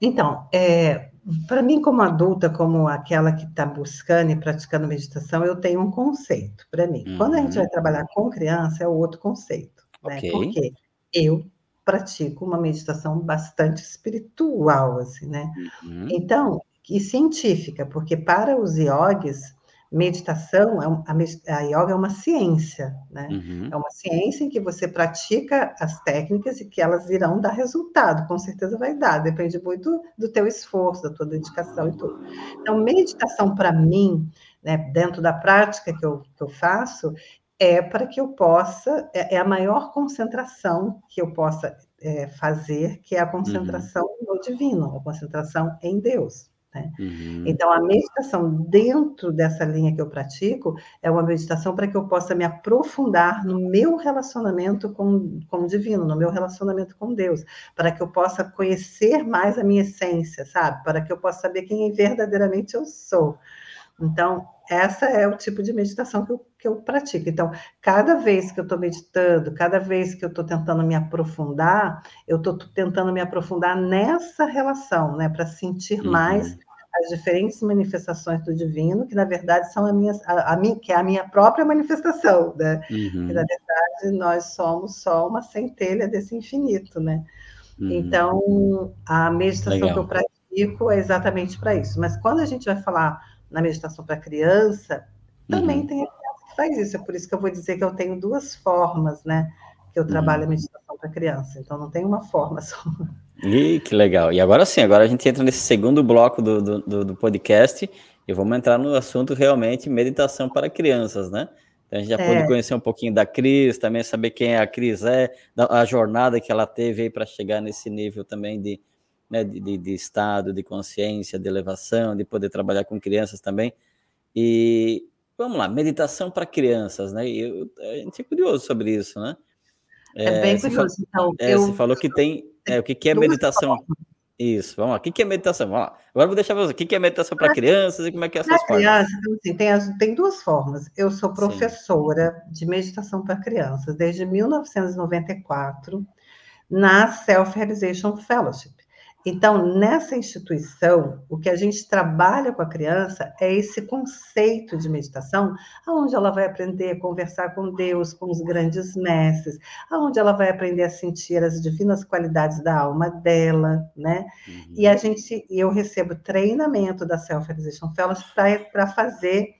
Speaker 2: Então, é, para mim, como adulta, como aquela que está buscando e praticando meditação, eu tenho um conceito para mim. Uhum. Quando a gente vai uhum. trabalhar com criança, é outro conceito. Né? Okay. Porque eu pratico uma meditação bastante espiritual, assim, né? Uhum. Então, e científica, porque para os yogis, meditação, é a, a yoga é uma ciência, né? Uhum. É uma ciência em que você pratica as técnicas e que elas irão dar resultado, com certeza vai dar, depende muito do teu esforço, da tua dedicação e tudo. Então, meditação para mim, né, dentro da prática que eu, que eu faço, é para que eu possa, é, é, a maior concentração que eu possa é, fazer, que é a uhum. concentração uhum. no divino, a concentração em Deus. Né? Uhum. Então, a meditação dentro dessa linha que eu pratico é uma meditação para que eu possa me aprofundar no meu relacionamento com, com o divino, no meu relacionamento com Deus, para que eu possa conhecer mais a minha essência, sabe? Para que eu possa saber quem verdadeiramente eu sou. Então, essa é o tipo de meditação que eu, que eu pratico. Então, cada vez que eu estou meditando, cada vez que eu estou tentando me aprofundar, eu estou tentando me aprofundar nessa relação, né? Para sentir uhum. mais as diferentes manifestações do divino, que na verdade são a minha, a, a minha que é a minha própria manifestação, né? Uhum. Que na verdade nós somos só uma centelha desse infinito, né? Uhum. Então, a meditação Legal. que eu pratico é exatamente para isso. Mas quando a gente vai falar na meditação para criança, também uhum. tem a criança que faz isso. É por isso que eu vou dizer que eu tenho duas formas, né? Que eu trabalho a uhum. meditação para criança. Então, não tem uma forma só.
Speaker 1: E que legal. E agora sim, agora a gente entra nesse segundo bloco do, do, do podcast e vamos entrar no assunto realmente meditação para crianças, né? Então a gente já é. pôde conhecer um pouquinho da Cris, também saber quem a Cris é, a jornada que ela teve aí para chegar nesse nível também de, né, de, de, estado, de consciência, de elevação, de poder trabalhar com crianças também. E vamos lá, meditação para crianças, né? Eu, a gente é curioso sobre isso, né?
Speaker 2: É, é bem curioso. então,
Speaker 1: é, eu... Você falou que tem é, o que, que é meditação? Isso, vamos lá. O que, que é meditação? Vamos lá. Agora vou deixar você. O que, que é meditação para crianças e como é que é essas formas? Criança,
Speaker 2: então, assim, tem, as, tem duas formas. Eu sou professora Sim. de meditação para crianças desde 1994 na Self-Realization Fellowship. Então, nessa instituição, o que a gente trabalha com a criança é esse conceito de meditação, onde ela vai aprender a conversar com Deus, com os grandes mestres, onde ela vai aprender a sentir as divinas qualidades da alma dela, né? Uhum. E a gente, eu recebo treinamento da Self-Realization Fellows para fazer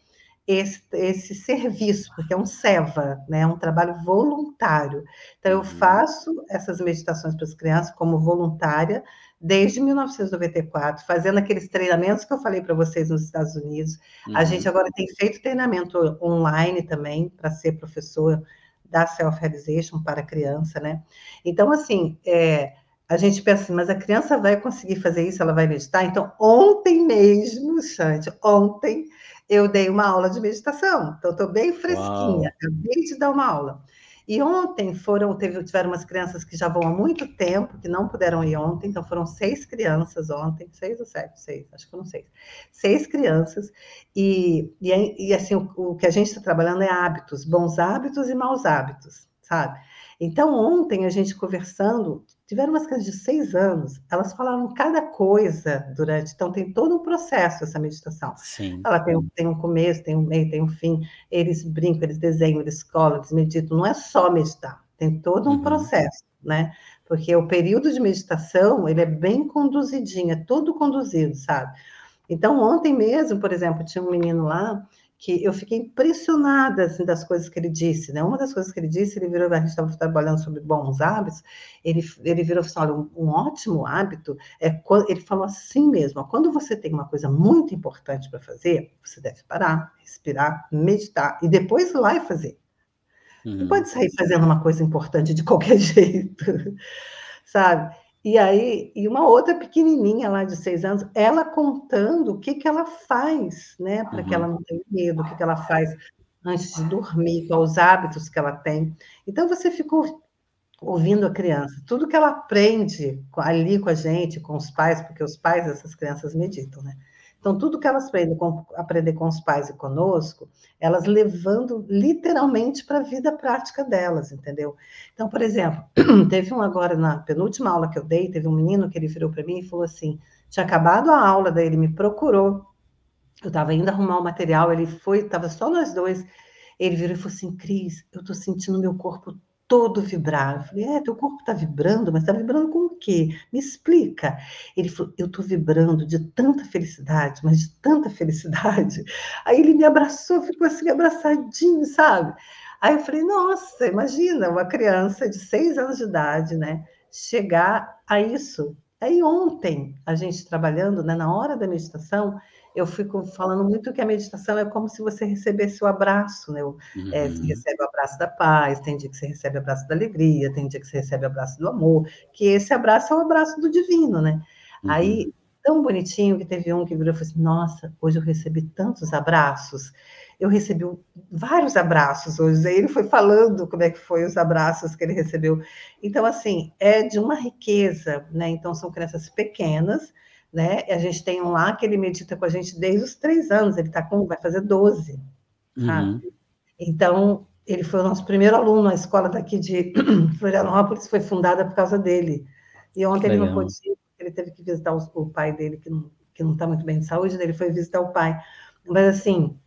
Speaker 2: esse, esse, serviço, porque é um SEVA, né? é um trabalho voluntário. Então, eu uhum. faço essas meditações para as crianças como voluntária, desde 1994, fazendo aqueles treinamentos que eu falei para vocês nos Estados Unidos. Uhum. A gente agora tem feito treinamento online também para ser professor da self-realization para criança, né? Então, assim, é, a gente pensa assim, mas a criança vai conseguir fazer isso, ela vai meditar? Então, ontem mesmo, Xande, ontem eu dei uma aula de meditação, então estou bem fresquinha, Uau. acabei de dar uma aula. E ontem foram, teve, tiveram umas crianças que já vão há muito tempo, que não puderam ir ontem, então foram seis crianças ontem, seis ou sete, seis, acho que foram seis. Seis crianças, e, e, e assim, o, o que a gente está trabalhando é hábitos, bons hábitos e maus hábitos, sabe? Então, ontem a gente conversando, tiveram umas crianças de seis anos, elas falaram cada coisa durante. Então, tem todo um processo essa meditação. Sim. Ela tem, tem um começo, tem um meio, tem um fim. Eles brincam, eles desenham, eles colam, eles meditam. Não é só meditar, tem todo um uhum. processo, né? Porque o período de meditação, ele é bem conduzidinho, é todo conduzido, sabe? Então, ontem mesmo, por exemplo, tinha um menino lá que eu fiquei impressionada assim, das coisas que ele disse. Né? Uma das coisas que ele disse, ele virou, a gente estava trabalhando sobre bons hábitos, ele, ele virou assim, olha, um, um ótimo hábito, é, ele falou assim mesmo, ó, quando você tem uma coisa muito importante para fazer, você deve parar, respirar, meditar, e depois ir lá e fazer. Uhum. Não pode sair fazendo uma coisa importante de qualquer jeito, sabe? E aí, e uma outra pequenininha lá de seis anos, ela contando o que, que ela faz, né, para uhum. que ela não tenha medo, o que, que ela faz antes de dormir, quais os hábitos que ela tem. Então, você ficou ouvindo a criança, tudo que ela aprende ali com a gente, com os pais, porque os pais dessas crianças meditam, né? Então, tudo que elas aprendem com, aprender com os pais e conosco, elas levando literalmente para a vida prática delas, entendeu? Então, por exemplo, teve um agora, na penúltima aula que eu dei, teve um menino que ele virou para mim e falou assim: tinha acabado a aula, daí ele me procurou, eu estava indo arrumar o material, ele foi, estava só nós dois, ele virou e falou assim: Cris, eu estou sentindo meu corpo todo vibrar. Eu falei, é, teu corpo está vibrando, mas está vibrando com o quê? Me explica. Ele falou, eu estou vibrando de tanta felicidade, mas de tanta felicidade. Aí ele me abraçou, ficou assim, abraçadinho, sabe? Aí eu falei, nossa, imagina uma criança de seis anos de idade, né? Chegar a isso. Aí ontem, a gente trabalhando, né, na hora da meditação, eu fico falando muito que a meditação é como se você recebesse o abraço, né? Uhum. É, você recebe o abraço da paz, tem dia que você recebe o abraço da alegria, tem dia que você recebe o abraço do amor, que esse abraço é o abraço do divino, né? Uhum. Aí, tão bonitinho que teve um que virou e falou assim, nossa, hoje eu recebi tantos abraços, eu recebi vários abraços hoje, aí ele foi falando como é que foi os abraços que ele recebeu. Então, assim, é de uma riqueza, né? Então, são crianças pequenas, né? A gente tem um lá que ele medita com a gente desde os três anos, ele tá com, vai fazer 12. Uhum. Então, ele foi o nosso primeiro aluno, a escola daqui de Florianópolis foi fundada por causa dele. E ontem ele não pôde ir, ele teve que visitar o, o pai dele, que não que não está muito bem de saúde, ele foi visitar o pai. Mas, assim,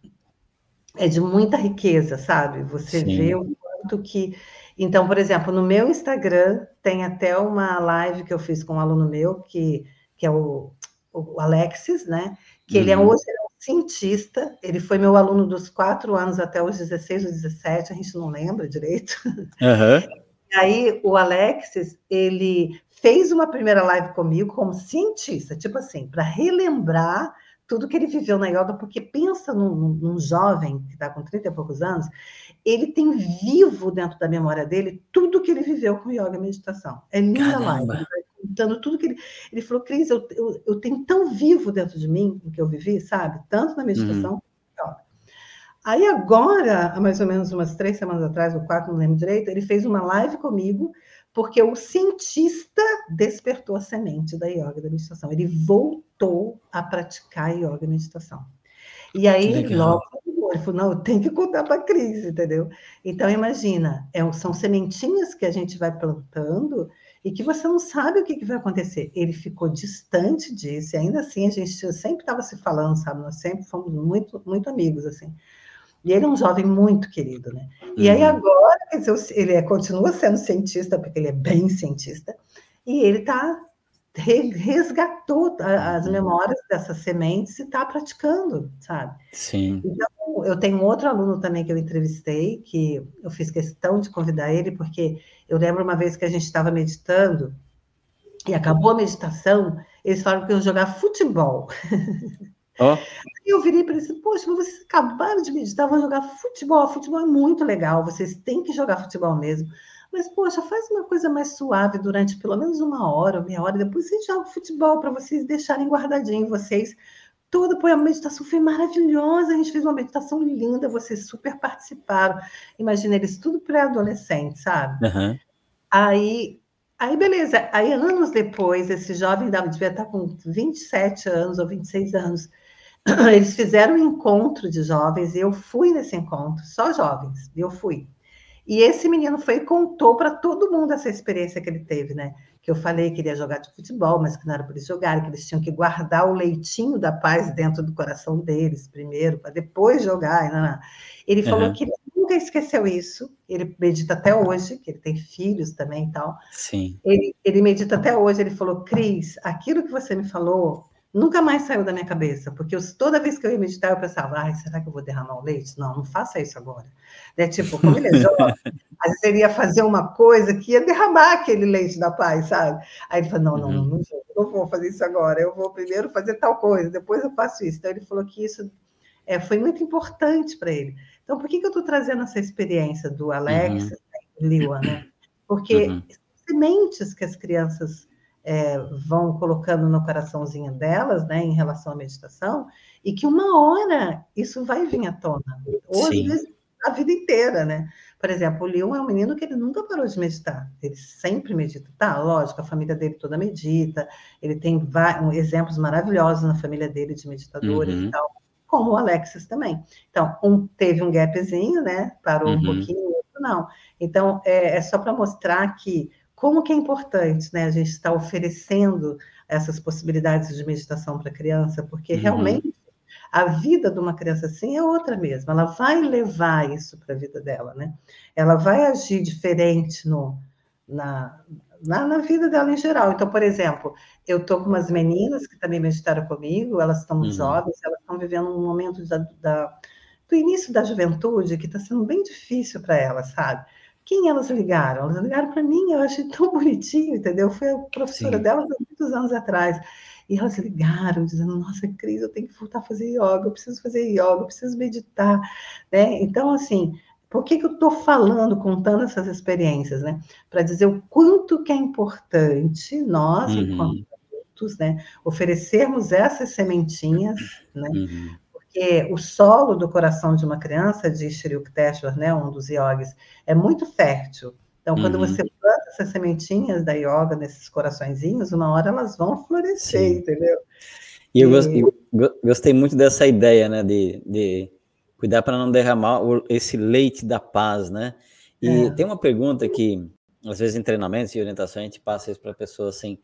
Speaker 2: é de muita riqueza, sabe? Você Sim. vê o quanto que. Então, por exemplo, no meu Instagram tem até uma live que eu fiz com um aluno meu, que, que é o o Alexis, né? Que uhum. ele é uhum. hoje é um cientista, ele foi meu aluno dos quatro anos até os 16 ou 17, a gente não lembra direito. Uhum. E aí o Alexis, ele fez uma primeira live comigo como cientista, tipo assim, para relembrar tudo que ele viveu na yoga, porque pensa num, num jovem que está com 30 e poucos anos, ele tem vivo dentro da memória dele tudo que ele viveu com yoga e meditação. É linda live contando tudo que ele. Ele falou, Cris, eu, eu, eu, tenho tão vivo dentro de mim o que eu vivi, sabe? Tanto na meditação. Uhum. Aí agora, há mais ou menos umas três semanas atrás, ou quatro, não lembro direito, ele fez uma live comigo, porque o cientista despertou a semente da yoga da meditação. Ele voltou a praticar yoga e meditação. E aí, logo ele falou, não, eu tenho que contar para a Cris, entendeu? Então, imagina, é, são sementinhas que a gente vai plantando e que você não sabe o que, que vai acontecer. Ele ficou distante disso, e ainda assim a gente sempre estava se falando, sabe? Nós sempre fomos muito, muito amigos, assim. E ele é um jovem muito querido, né? E uhum. aí agora, quer dizer, ele é, continua sendo cientista, porque ele é bem cientista, e ele está resgatou as uhum. memórias dessas sementes e está praticando, sabe?
Speaker 1: Sim.
Speaker 2: Então, eu tenho outro aluno também que eu entrevistei, que eu fiz questão de convidar ele, porque eu lembro uma vez que a gente estava meditando e acabou a meditação, eles falaram que iam jogar futebol. Oh. Eu virei para eles, poxa, vocês acabaram de meditar, vão jogar futebol. Futebol é muito legal, vocês têm que jogar futebol mesmo. Mas, poxa, faz uma coisa mais suave durante pelo menos uma hora, meia hora, depois vocês jogam futebol para vocês deixarem guardadinho vocês toda a meditação foi maravilhosa, a gente fez uma meditação linda, vocês super participaram. Imagina eles tudo pré-adolescente, sabe? Uhum. Aí, aí, beleza. Aí, anos depois, esse jovem devia estar com 27 anos ou 26 anos. Eles fizeram um encontro de jovens e eu fui nesse encontro, só jovens, eu fui. E esse menino foi e contou para todo mundo essa experiência que ele teve, né? Que eu falei que ele ia jogar de futebol, mas que não era por eles jogarem, que eles tinham que guardar o leitinho da paz dentro do coração deles primeiro, para depois jogar. Não, não. Ele uhum. falou que ele nunca esqueceu isso. Ele medita até hoje, que ele tem filhos também e tal.
Speaker 1: Sim.
Speaker 2: Ele, ele medita até hoje. Ele falou, Cris, aquilo que você me falou nunca mais saiu da minha cabeça, porque eu, toda vez que eu ia meditar, eu pensava, ai, será que eu vou derramar o leite? Não, não faça isso agora. Né? Tipo, como ele é jovem, às vezes ele ia fazer uma coisa que ia derramar aquele leite da paz, sabe? Aí ele falou, não, não, não, não, não vou fazer isso agora, eu vou primeiro fazer tal coisa, depois eu faço isso. Então ele falou que isso é, foi muito importante para ele. Então, por que, que eu estou trazendo essa experiência do Alex uhum. e do Liwa, né? Porque uhum. sementes que as crianças é, vão colocando no coraçãozinho delas, né, em relação à meditação, e que uma hora isso vai vir à tona, ou às vezes a vida inteira, né? Por exemplo, o Leon é um menino que ele nunca parou de meditar, ele sempre medita. Tá, lógico, a família dele toda medita, ele tem vários, exemplos maravilhosos na família dele de meditadores uhum. e tal, como o Alexis também. Então, um teve um gapzinho, né? Parou uhum. um pouquinho, o outro não. Então, é, é só para mostrar que como que é importante, né, a gente estar oferecendo essas possibilidades de meditação para a criança, porque uhum. realmente a vida de uma criança assim é outra mesmo, ela vai levar isso para a vida dela, né? Ela vai agir diferente no, na, na, na, vida dela em geral. Então, por exemplo, eu estou com umas meninas que também meditaram comigo, elas estão uhum. jovens, elas estão vivendo um momento da, da, do início da juventude que está sendo bem difícil para elas, sabe? Quem elas ligaram? Elas ligaram para mim, eu achei tão bonitinho, entendeu? Foi a professora Sim. delas há muitos anos atrás. E elas ligaram, dizendo: Nossa, Cris, eu tenho que voltar a fazer yoga, eu preciso fazer yoga, eu preciso meditar. Né? Então, assim, por que, que eu estou falando, contando essas experiências? Né? Para dizer o quanto que é importante nós, uhum. enquanto adultos, né, oferecermos essas sementinhas, né, uhum porque o solo do coração de uma criança, diz Shri Yukteswar, né, um dos yogis, é muito fértil. Então, quando uhum. você planta essas sementinhas da yoga nesses coraçõezinhos, uma hora elas vão florescer, Sim. entendeu?
Speaker 1: E eu e... gostei muito dessa ideia, né, de, de cuidar para não derramar esse leite da paz, né? E é. tem uma pergunta que, às vezes, em treinamentos e orientação, a gente passa isso para a pessoa assim: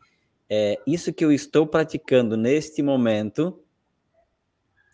Speaker 1: é, isso que eu estou praticando neste momento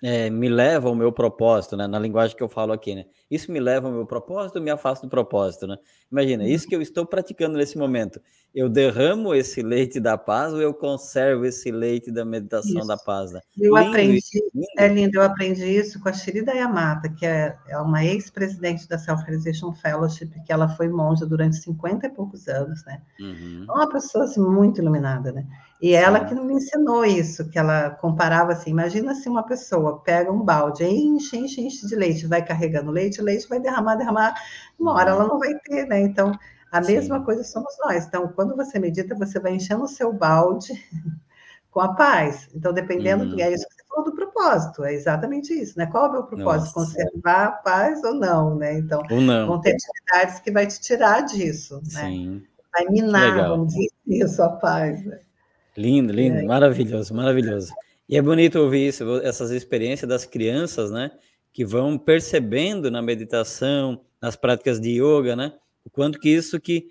Speaker 1: é, me leva ao meu propósito, né? Na linguagem que eu falo aqui, né? Isso me leva ao meu propósito, me afasta do propósito, né? Imagina, isso que eu estou praticando nesse momento. Eu derramo esse leite da paz ou eu conservo esse leite da meditação isso. da paz? Né?
Speaker 2: Eu lindo aprendi, lindo. é lindo, eu aprendi isso com a Shirida Yamata, que é, é uma ex-presidente da Self-Realization Fellowship, que ela foi monja durante 50 e poucos anos, né? Uhum. Uma pessoa assim, muito iluminada, né? E ela que me ensinou isso, que ela comparava assim, imagina se uma pessoa pega um balde, enche, enche, enche de leite, vai carregando leite, leite vai derramar, derramar, uma hora ela não vai ter, né? Então, a mesma Sim. coisa somos nós. Então, quando você medita, você vai enchendo o seu balde com a paz. Então, dependendo, do, é isso que você falou do propósito, é exatamente isso, né? Qual é o meu propósito? Nossa. Conservar a paz ou não, né? Então, vão ter atividades que vai te tirar disso, né? Sim. Vai minar, vamos dizer isso, a paz, né?
Speaker 1: Lindo, lindo, é. maravilhoso, maravilhoso. E é bonito ouvir isso, essas experiências das crianças, né? Que vão percebendo na meditação, nas práticas de yoga, né? O quanto que isso que,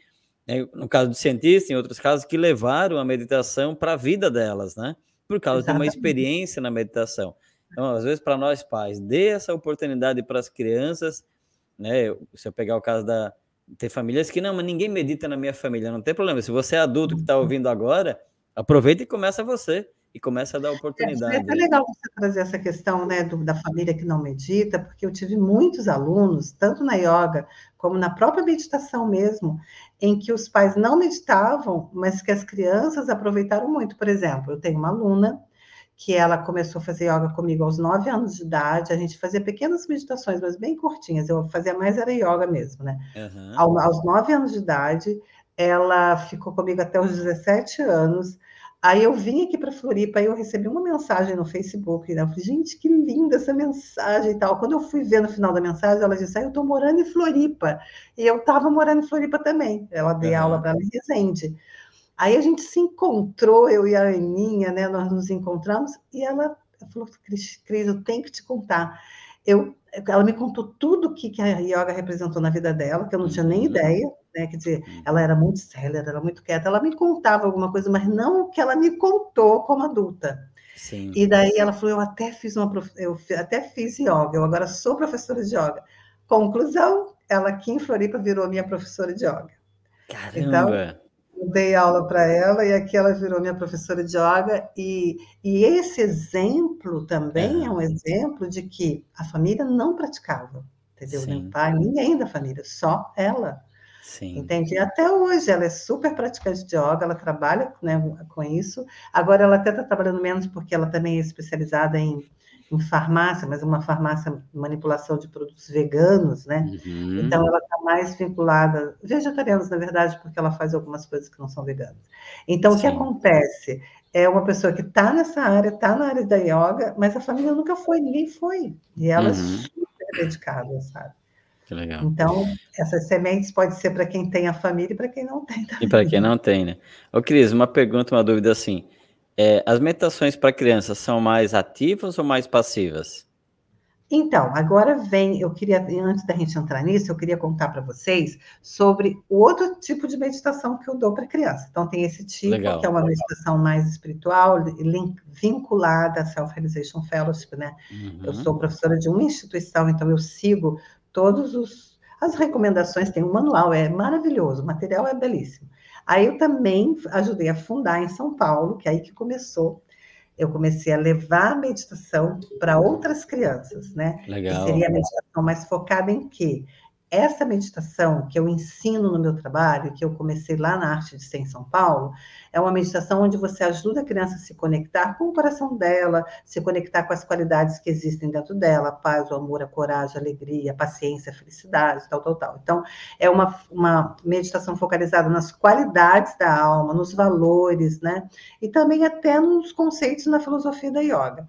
Speaker 1: né, no caso de cientistas, em outros casos, que levaram a meditação para a vida delas, né? Por causa Exatamente. de uma experiência na meditação. Então, às vezes, para nós pais, dê essa oportunidade para as crianças, né? Se eu pegar o caso da. Tem famílias que não, mas ninguém medita na minha família, não tem problema. Se você é adulto que está uhum. ouvindo agora, Aproveita e começa você e começa a dar oportunidade. É,
Speaker 2: é legal você trazer essa questão né, do, da família que não medita, porque eu tive muitos alunos, tanto na yoga como na própria meditação mesmo, em que os pais não meditavam, mas que as crianças aproveitaram muito. Por exemplo, eu tenho uma aluna que ela começou a fazer yoga comigo aos nove anos de idade. A gente fazia pequenas meditações, mas bem curtinhas. Eu fazia mais era yoga mesmo, né? Uhum. Ao, aos nove anos de idade, ela ficou comigo até os 17 anos. Aí eu vim aqui para Floripa e eu recebi uma mensagem no Facebook. Né? Eu falei, gente, que linda essa mensagem e tal. Quando eu fui ver no final da mensagem, ela disse, ah, eu estou morando em Floripa. E eu estava morando em Floripa também. Ela deu uhum. aula para mim Resende. Aí a gente se encontrou, eu e a Aninha, né? Nós nos encontramos e ela falou, Cris, Cris eu tenho que te contar. Eu, ela me contou tudo que, que a yoga representou na vida dela, que eu não tinha nem uhum. ideia né? Quer dizer, uhum. ela era muito séria, ela era muito quieta, ela me contava alguma coisa, mas não o que ela me contou como adulta. Sim. E daí ela falou: eu até fiz uma eu até fiz yoga, eu agora sou professora de yoga. Conclusão, ela aqui em Floripa virou minha professora de yoga.
Speaker 1: Caramba! Então,
Speaker 2: dei aula para ela e aqui ela virou minha professora de yoga. E, e esse exemplo também é. é um exemplo de que a família não praticava, entendeu? Sim. Nem pai, ninguém da família, só ela. Sim. Entende? E até hoje ela é super praticante de yoga, ela trabalha né, com isso. Agora ela até está trabalhando menos porque ela também é especializada em, em farmácia, mas uma farmácia manipulação de produtos veganos, né? Uhum. Então ela está mais vinculada, vegetarianos, na verdade, porque ela faz algumas coisas que não são veganas. Então Sim. o que acontece? É uma pessoa que está nessa área, está na área da yoga, mas a família nunca foi, ninguém foi. E ela é uhum. é super dedicada, sabe?
Speaker 1: Que legal.
Speaker 2: Então, essas sementes pode ser para quem tem a família e para quem não tem também.
Speaker 1: E para quem não tem, né? Ô, Cris, uma pergunta, uma dúvida assim. É, as meditações para crianças são mais ativas ou mais passivas?
Speaker 2: Então, agora vem, eu queria, antes da gente entrar nisso, eu queria contar para vocês sobre o outro tipo de meditação que eu dou para criança. Então, tem esse tipo, Legal. que é uma meditação mais espiritual, link, vinculada à Self-Realization Fellowship, né? Uhum. Eu sou professora de uma instituição, então eu sigo todos os as recomendações, tem um manual, é maravilhoso, o material é belíssimo. Aí eu também ajudei a fundar em São Paulo, que é aí que começou. Eu comecei a levar a meditação para outras crianças, né?
Speaker 1: Legal.
Speaker 2: Que seria a meditação mais focada em quê? Essa meditação que eu ensino no meu trabalho, que eu comecei lá na Arte de Ser em São Paulo, é uma meditação onde você ajuda a criança a se conectar com o coração dela, se conectar com as qualidades que existem dentro dela, a paz, o amor, a coragem, a alegria, a paciência, a felicidade, tal, tal, tal. Então, é uma, uma meditação focalizada nas qualidades da alma, nos valores, né? E também até nos conceitos na filosofia da yoga.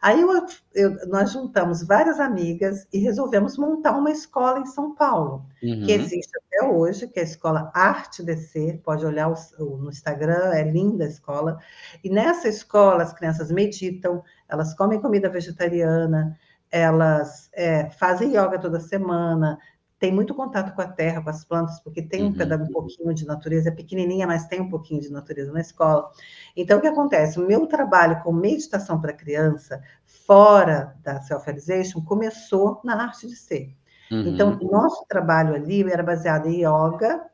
Speaker 2: Aí eu, eu, nós juntamos várias amigas e resolvemos montar uma escola em São Paulo, uhum. que existe até hoje, que é a escola Arte DC, pode olhar o, no Instagram, é linda a escola. E nessa escola as crianças meditam, elas comem comida vegetariana, elas é, fazem yoga toda semana, tem muito contato com a terra, com as plantas, porque tem um, uhum. um pouquinho de natureza, é pequenininha, mas tem um pouquinho de natureza na escola. Então, o que acontece? O meu trabalho com meditação para criança, fora da self-realization, começou na arte de ser. Uhum. Então, nosso trabalho ali era baseado em yoga,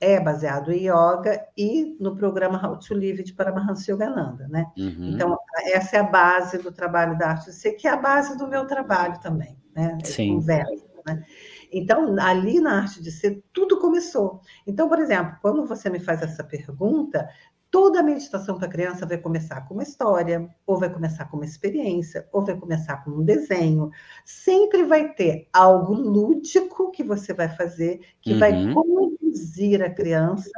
Speaker 2: é baseado em yoga e no programa How to Live de Paramahansa Yogananda, né? Uhum. Então, essa é a base do trabalho da arte de ser, que é a base do meu trabalho também, né?
Speaker 1: Sim.
Speaker 2: Conversa, né? Então, ali na arte de ser, tudo começou. Então, por exemplo, quando você me faz essa pergunta, toda a meditação para criança vai começar com uma história, ou vai começar com uma experiência, ou vai começar com um desenho. Sempre vai ter algo lúdico que você vai fazer, que uhum. vai conduzir a criança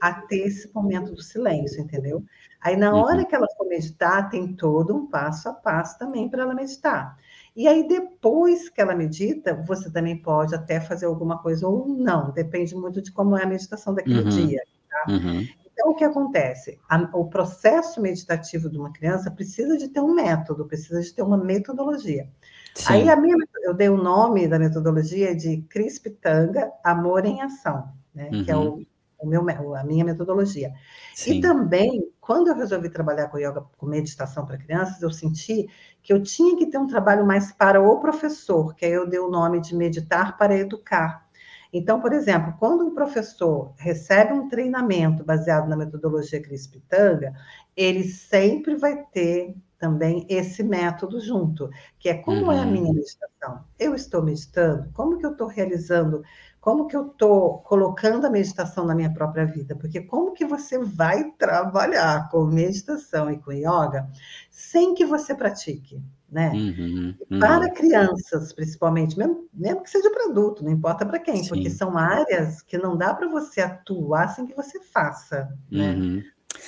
Speaker 2: a ter esse momento do silêncio, entendeu? Aí, na uhum. hora que ela for meditar, tem todo um passo a passo também para ela meditar. E aí, depois que ela medita, você também pode até fazer alguma coisa ou não, depende muito de como é a meditação daquele uhum. dia. Tá? Uhum. Então, o que acontece? A, o processo meditativo de uma criança precisa de ter um método, precisa de ter uma metodologia. Sim. Aí, a minha, eu dei o nome da metodologia de Crispitanga, Amor em Ação, né? Uhum. que é o, uhum. o, meu, a minha metodologia. Sim. E também, quando eu resolvi trabalhar com yoga, com meditação para crianças, eu senti que eu tinha que ter um trabalho mais para o professor, que aí eu dei o nome de meditar para educar. Então, por exemplo, quando um professor recebe um treinamento baseado na metodologia Crispitanga, ele sempre vai ter também esse método junto, que é como uhum. é a uhum. minha meditação. Eu estou meditando, como que eu estou realizando como que eu estou colocando a meditação na minha própria vida? Porque como que você vai trabalhar com meditação e com yoga sem que você pratique? Né? Uhum, uhum. Para crianças, principalmente, mesmo, mesmo que seja para adulto, não importa para quem, Sim. porque são áreas que não dá para você atuar sem que você faça. Né?
Speaker 1: Uhum.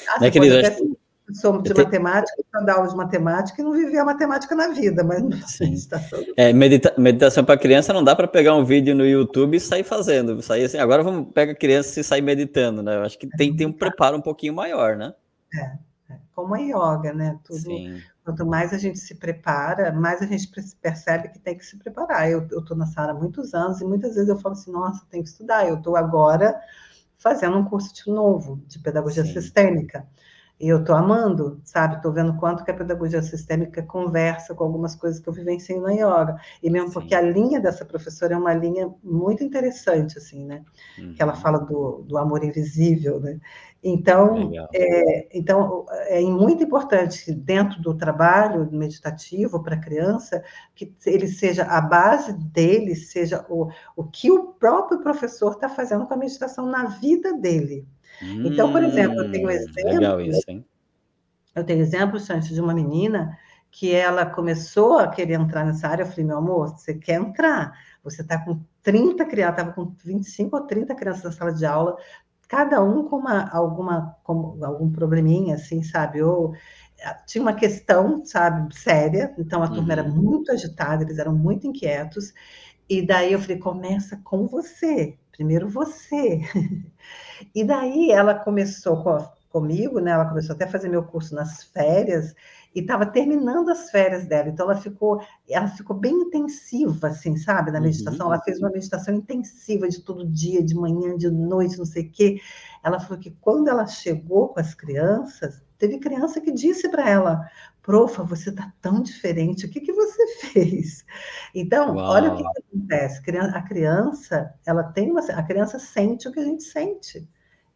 Speaker 1: Ah, é, querida, até...
Speaker 2: sou de matemática, para dar aula de matemática e não viver a matemática na vida, mas
Speaker 1: meditação. É, medita meditação para criança não dá para pegar um vídeo no YouTube e sair fazendo, sair assim, agora vamos pegar a criança e sair meditando, né? Eu acho que tem, tem um preparo um pouquinho maior, né?
Speaker 2: É, é. como a yoga, né? Tudo, Sim. Quanto mais a gente se prepara, mais a gente percebe que tem que se preparar. Eu estou na sala há muitos anos e muitas vezes eu falo assim, nossa, tem que estudar. Eu estou agora fazendo um curso de novo de pedagogia Sim. sistêmica. E eu estou amando, sabe? Estou vendo quanto que a pedagogia sistêmica conversa com algumas coisas que eu vivencio na yoga. E mesmo Sim. porque a linha dessa professora é uma linha muito interessante, assim, né? Uhum. Que ela uhum. fala do, do amor invisível, né? Então, é, então, é muito importante dentro do trabalho meditativo para a criança que ele seja a base dele, seja o, o que o próprio professor está fazendo com a meditação na vida dele. Hum, então, por exemplo, eu tenho um exemplo. Legal isso, hein? Eu tenho exemplo, de uma menina que ela começou a querer entrar nessa área. Eu falei, meu amor, você quer entrar? Você está com 30 crianças, estava com 25 ou 30 crianças na sala de aula, cada um com uma, alguma, com algum probleminha, assim, sabe? Ou eh, tinha uma questão, sabe, séria, então a turma uhum. era muito agitada, eles eram muito inquietos, e daí eu falei, começa com você, primeiro você. e daí ela começou com, comigo, né? Ela começou até a fazer meu curso nas férias, e estava terminando as férias dela, então ela ficou, ela ficou bem intensiva, assim, sabe, na meditação. Uhum. Ela fez uma meditação intensiva de todo dia, de manhã, de noite, não sei o quê. Ela falou que quando ela chegou com as crianças, teve criança que disse para ela: Profa, você está tão diferente, o que, que você fez? Então, Uau. olha o que, que acontece. A criança, ela tem uma. A criança sente o que a gente sente.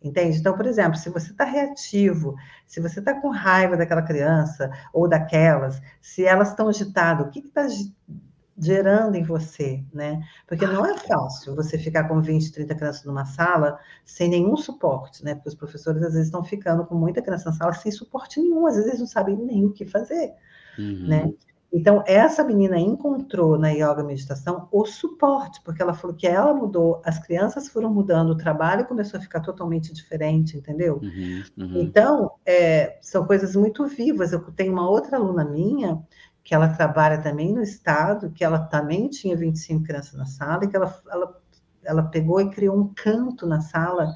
Speaker 2: Entende? Então, por exemplo, se você está reativo, se você está com raiva daquela criança ou daquelas, se elas estão agitadas, o que está gerando em você, né? Porque não é fácil você ficar com 20, 30 crianças numa sala sem nenhum suporte, né? Porque os professores às vezes estão ficando com muita criança na sala sem suporte nenhum, às vezes não sabem nem o que fazer, uhum. né? Então, essa menina encontrou na yoga meditação o suporte, porque ela falou que ela mudou, as crianças foram mudando, o trabalho começou a ficar totalmente diferente, entendeu? Uhum, uhum. Então, é, são coisas muito vivas. Eu tenho uma outra aluna minha, que ela trabalha também no estado, que ela também tinha 25 crianças na sala, e que ela, ela, ela pegou e criou um canto na sala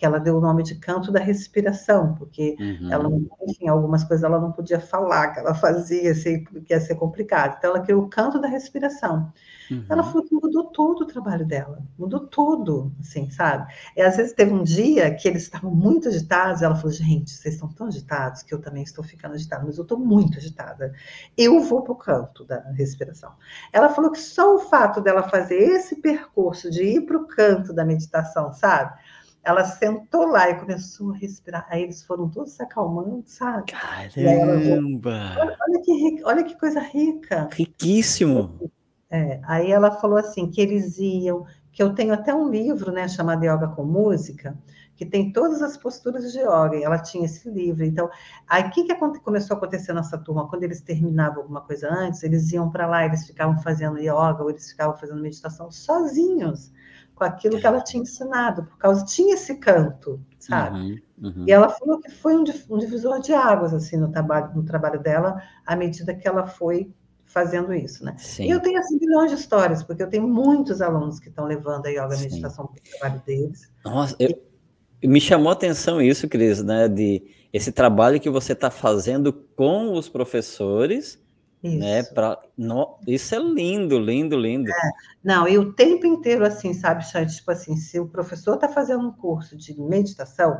Speaker 2: que ela deu o nome de canto da respiração, porque uhum. ela, enfim, algumas coisas ela não podia falar, que ela fazia, assim, porque ia ser complicado. Então, ela criou o canto da respiração. Uhum. Ela que mudou todo o trabalho dela, mudou tudo, assim, sabe? E às vezes teve um dia que eles estavam muito agitados, ela falou, gente, vocês estão tão agitados que eu também estou ficando agitada, mas eu estou muito agitada. Eu vou para o canto da respiração. Ela falou que só o fato dela fazer esse percurso de ir para o canto da meditação, sabe? Ela sentou lá e começou a respirar. Aí eles foram todos se acalmando, sabe?
Speaker 1: Caramba!
Speaker 2: Olha, que, olha que coisa rica.
Speaker 1: Riquíssimo.
Speaker 2: É, aí ela falou assim, que eles iam, que eu tenho até um livro, né, chamado Yoga com Música, que tem todas as posturas de yoga, e ela tinha esse livro. Então, aí o que, que começou a acontecer nessa turma? Quando eles terminavam alguma coisa antes, eles iam para lá, eles ficavam fazendo yoga, ou eles ficavam fazendo meditação sozinhos com aquilo que ela tinha ensinado, por causa tinha esse canto, sabe? Uhum, uhum. E ela falou que foi um, um, divisor de águas assim no trabalho, no trabalho dela, à medida que ela foi fazendo isso, né? Sim. E eu tenho assim milhões de histórias, porque eu tenho muitos alunos que estão levando a yoga a meditação para o trabalho deles.
Speaker 1: Nossa, eu, me chamou a atenção isso, Cris, né? De esse trabalho que você está fazendo com os professores isso. Né, pra, no, isso é lindo, lindo, lindo. É,
Speaker 2: não, e o tempo inteiro assim, sabe, Chante? Tipo assim, se o professor está fazendo um curso de meditação,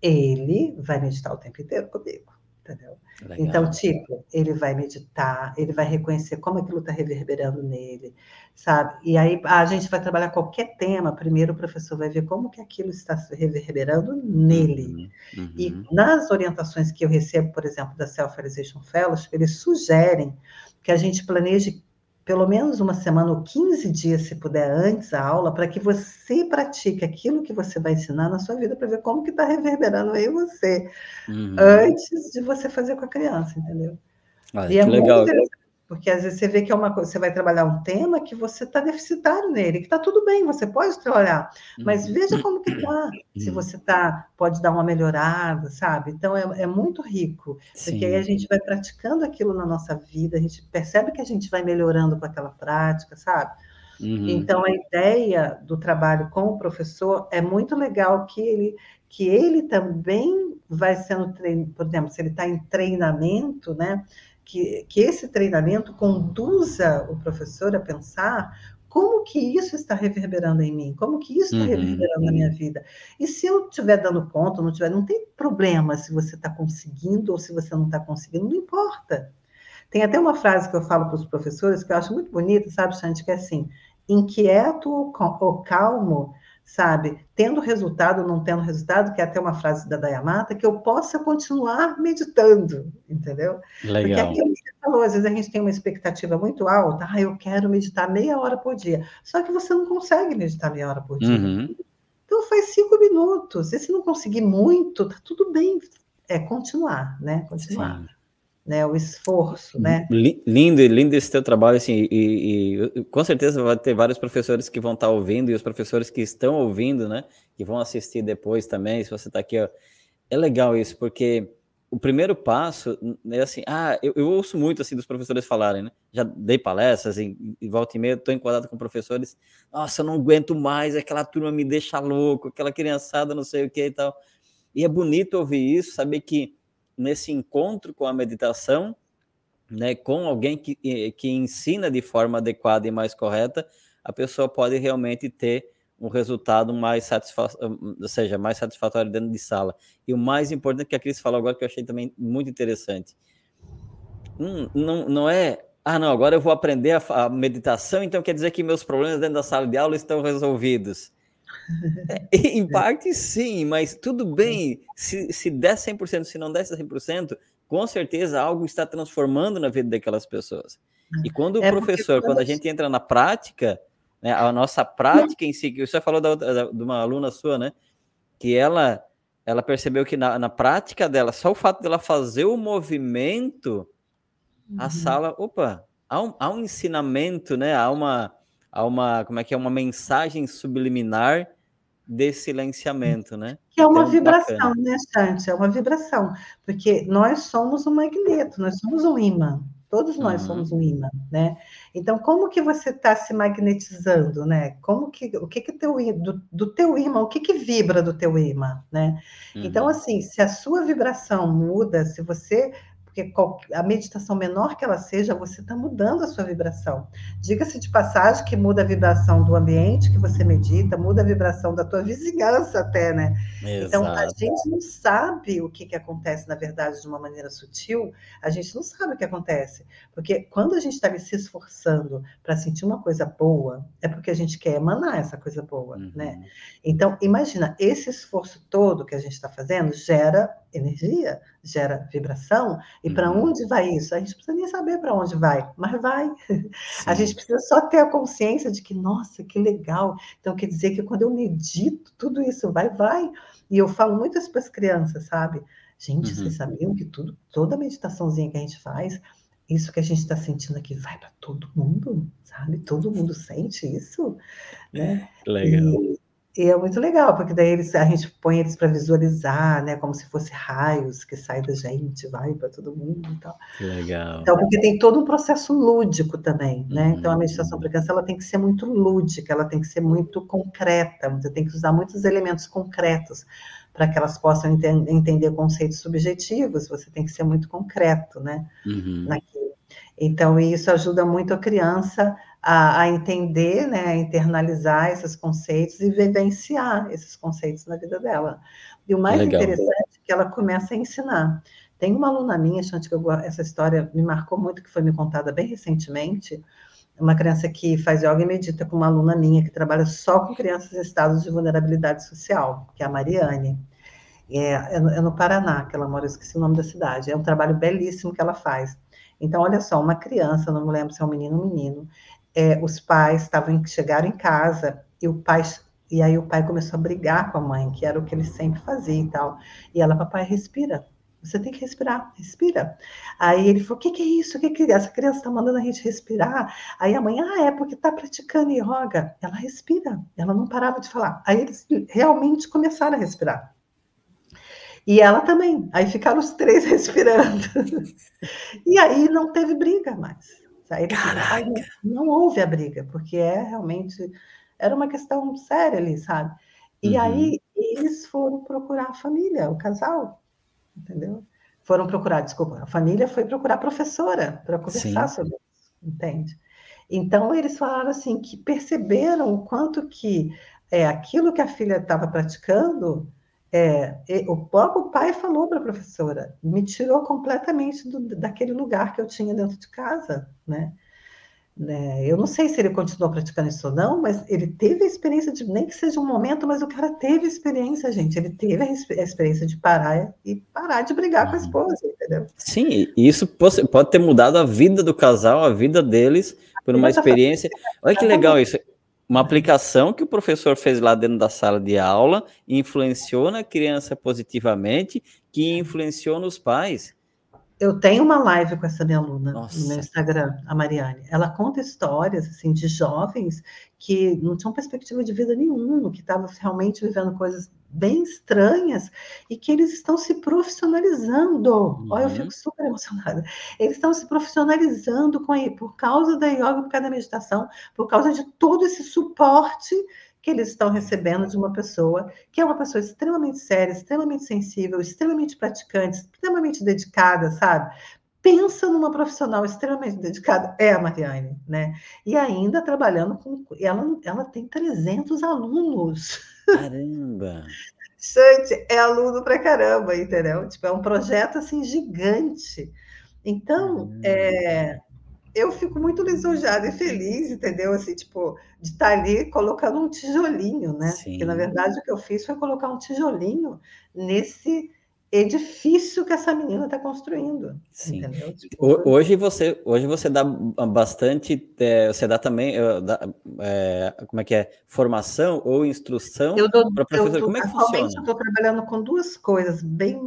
Speaker 2: ele vai meditar o tempo inteiro comigo entendeu? Legal. Então, tipo, ele vai meditar, ele vai reconhecer como aquilo está reverberando nele, sabe? E aí a gente vai trabalhar qualquer tema, primeiro o professor vai ver como que aquilo está reverberando nele. Uhum. Uhum. E nas orientações que eu recebo, por exemplo, da Self-Realization Fellowship, eles sugerem que a gente planeje pelo menos uma semana ou 15 dias, se puder, antes a aula, para que você pratique aquilo que você vai ensinar na sua vida, para ver como que está reverberando aí você, uhum. antes de você fazer com a criança, entendeu?
Speaker 1: Olha, e é legal.
Speaker 2: muito Porque às vezes você vê que é uma coisa, você vai trabalhar um tema que você está deficitário nele, que está tudo bem, você pode trabalhar, mas uhum. veja como que está, se uhum. você tá, pode dar uma melhorada, sabe? Então é, é muito rico, porque Sim. aí a gente vai praticando aquilo na nossa vida, a gente percebe que a gente vai melhorando com aquela prática, sabe? Uhum. Então a ideia do trabalho com o professor é muito legal que ele que ele também vai sendo treinado, por exemplo, se ele está em treinamento, né? Que, que esse treinamento conduza o professor a pensar como que isso está reverberando em mim, como que isso está uhum. reverberando na minha vida. E se eu estiver dando conta, não tiver, não tem problema se você está conseguindo ou se você não está conseguindo, não importa. Tem até uma frase que eu falo para os professores que eu acho muito bonita, sabe, Xande, que é assim: inquieto ou calmo sabe? Tendo resultado ou não tendo resultado, que é até uma frase da Dayamata, que eu possa continuar meditando, entendeu?
Speaker 1: Legal.
Speaker 2: Porque aquilo que você falou, às vezes a gente tem uma expectativa muito alta, ah, eu quero meditar meia hora por dia, só que você não consegue meditar meia hora por dia. Uhum. Então faz cinco minutos, e se não conseguir muito, tá tudo bem, é continuar, né? Continuar. Sim né, o esforço, né?
Speaker 1: Lindo, lindo esse teu trabalho, assim, e, e, com certeza vai ter vários professores que vão estar ouvindo e os professores que estão ouvindo, né, que vão assistir depois também, se você está aqui, ó, é legal isso, porque o primeiro passo é assim, ah, eu, eu, ouço muito assim dos professores falarem, né? Já dei palestras e, e volta e meia, estou enquadrado com professores, nossa, eu não aguento mais, aquela turma me deixa louco, aquela criançada, não sei o que e tal. E é bonito ouvir isso, saber que nesse encontro com a meditação, né, com alguém que, que ensina de forma adequada e mais correta, a pessoa pode realmente ter um resultado mais satisfatório, ou seja, mais satisfatório dentro de sala. E o mais importante que a Cris falou agora, que eu achei também muito interessante, hum, não, não é, ah, não, agora eu vou aprender a, a meditação, então quer dizer que meus problemas dentro da sala de aula estão resolvidos. É, em parte, sim, mas tudo bem. Se, se der 100%, se não der 100%, com certeza algo está transformando na vida daquelas pessoas. E quando o é professor, quando a gente entra na prática, né, a nossa prática em si, que você falou da, da, de uma aluna sua, né, que ela, ela percebeu que na, na prática dela, só o fato dela fazer o movimento, uhum. a sala, opa, há um, há um ensinamento, né, há uma a uma, como é que é, uma mensagem subliminar de silenciamento, né?
Speaker 2: Que é uma então, vibração, bacana. né, Chante? É uma vibração, porque nós somos um magneto, nós somos um imã, todos nós uhum. somos um imã, né? Então, como que você está se magnetizando, né? Como que, o que que teu, do, do teu imã, o que que vibra do teu imã, né? Então, uhum. Então, assim, se a sua vibração muda, se você porque a meditação menor que ela seja, você está mudando a sua vibração. Diga-se de passagem que muda a vibração do ambiente que você medita, muda a vibração da tua vizinhança até, né? Exato. Então, a gente não sabe o que, que acontece, na verdade, de uma maneira sutil, a gente não sabe o que acontece. Porque quando a gente está se esforçando para sentir uma coisa boa, é porque a gente quer emanar essa coisa boa, uhum. né? Então, imagina, esse esforço todo que a gente está fazendo gera energia, gera vibração, e para uhum. onde vai isso? A gente precisa nem saber para onde vai, mas vai. Sim. A gente precisa só ter a consciência de que, nossa, que legal. Então, quer dizer que quando eu medito, tudo isso vai, vai. E eu falo muito isso para as crianças, sabe? Gente, uhum. vocês sabiam que tudo, toda meditaçãozinha que a gente faz, isso que a gente está sentindo aqui vai para todo mundo, sabe? Todo mundo sente isso, né?
Speaker 1: Legal. E,
Speaker 2: e é muito legal, porque daí eles, a gente põe eles para visualizar, né? Como se fosse raios que saem da gente, vai para todo mundo e tal.
Speaker 1: Legal.
Speaker 2: Então, porque tem todo um processo lúdico também, né? Uhum. Então, a uhum. meditação para criança ela tem que ser muito lúdica, ela tem que ser muito concreta, você tem que usar muitos elementos concretos para que elas possam ente entender conceitos subjetivos, você tem que ser muito concreto, né? Uhum. Naquilo. Então, isso ajuda muito a criança a, a, entender, né, a internalizar esses conceitos e vivenciar esses conceitos na vida dela. E o mais Legal. interessante é que ela começa a ensinar. Tem uma aluna minha, Chante, que eu, essa história me marcou muito, que foi me contada bem recentemente, uma criança que faz yoga e medita com uma aluna minha que trabalha só com crianças em estados de vulnerabilidade social, que é a Mariane. É, é, no, é no Paraná que ela mora, eu esqueci o nome da cidade. É um trabalho belíssimo que ela faz. Então, olha só, uma criança, não me lembro se é um menino ou um menino, é, os pais estavam chegaram em casa e o pai e aí o pai começou a brigar com a mãe, que era o que ele sempre fazia e tal. E ela, papai, respira, Você tem que respirar, respira. Aí ele falou: o que, que, é isso? O que, que essa criança está mandando a gente respirar? Aí a mãe, ah, é porque está praticando yoga. Ela respira, ela não parava de falar. Aí eles realmente começaram a respirar. E ela também. Aí ficaram os três respirando. e aí não teve briga mais. Aí não, não houve a briga, porque é realmente era uma questão séria ali, sabe? E uhum. aí eles foram procurar a família, o casal, entendeu? Foram procurar, desculpa, a família foi procurar a professora para conversar Sim. sobre isso, entende? Então eles falaram assim que perceberam o quanto que é, aquilo que a filha estava praticando, é, o próprio pai falou para a professora, me tirou completamente do, daquele lugar que eu tinha dentro de casa, né? Né? Eu não sei se ele continuou praticando isso ou não, mas ele teve a experiência de, nem que seja um momento, mas o cara teve a experiência, gente. Ele teve a experiência de parar e parar de brigar com a uhum. esposa, entendeu?
Speaker 1: Sim, isso pode ter mudado a vida do casal, a vida deles, por uma experiência. Olha que legal isso. Uma aplicação que o professor fez lá dentro da sala de aula influenciou na criança positivamente, que influenciou nos pais.
Speaker 2: Eu tenho uma live com essa minha aluna Nossa. no meu Instagram, a Mariane. Ela conta histórias assim de jovens que não tinham perspectiva de vida nenhuma, que estavam realmente vivendo coisas bem estranhas e que eles estão se profissionalizando. Uhum. Olha, eu uhum. fico super emocionada. Eles estão se profissionalizando com por causa da yoga, por causa da meditação, por causa de todo esse suporte que eles estão recebendo de uma pessoa que é uma pessoa extremamente séria, extremamente sensível, extremamente praticante, extremamente dedicada, sabe? Pensa numa profissional extremamente dedicada, é a Mariane, né? E ainda trabalhando com. Ela, ela tem 300 alunos.
Speaker 1: Caramba!
Speaker 2: Gente, é aluno pra caramba, entendeu? Tipo, é um projeto assim gigante. Então, é, eu fico muito lisonjeada e feliz, entendeu? Assim, tipo, de estar ali colocando um tijolinho, né? Sim. Porque, na verdade, o que eu fiz foi colocar um tijolinho nesse edifício que essa menina está construindo.
Speaker 1: Sim. Tipo, hoje você hoje você dá bastante, é, você dá também, é, dá, é, como é que é, formação ou instrução
Speaker 2: para professor. Como é que funciona? Eu estou trabalhando com duas coisas bem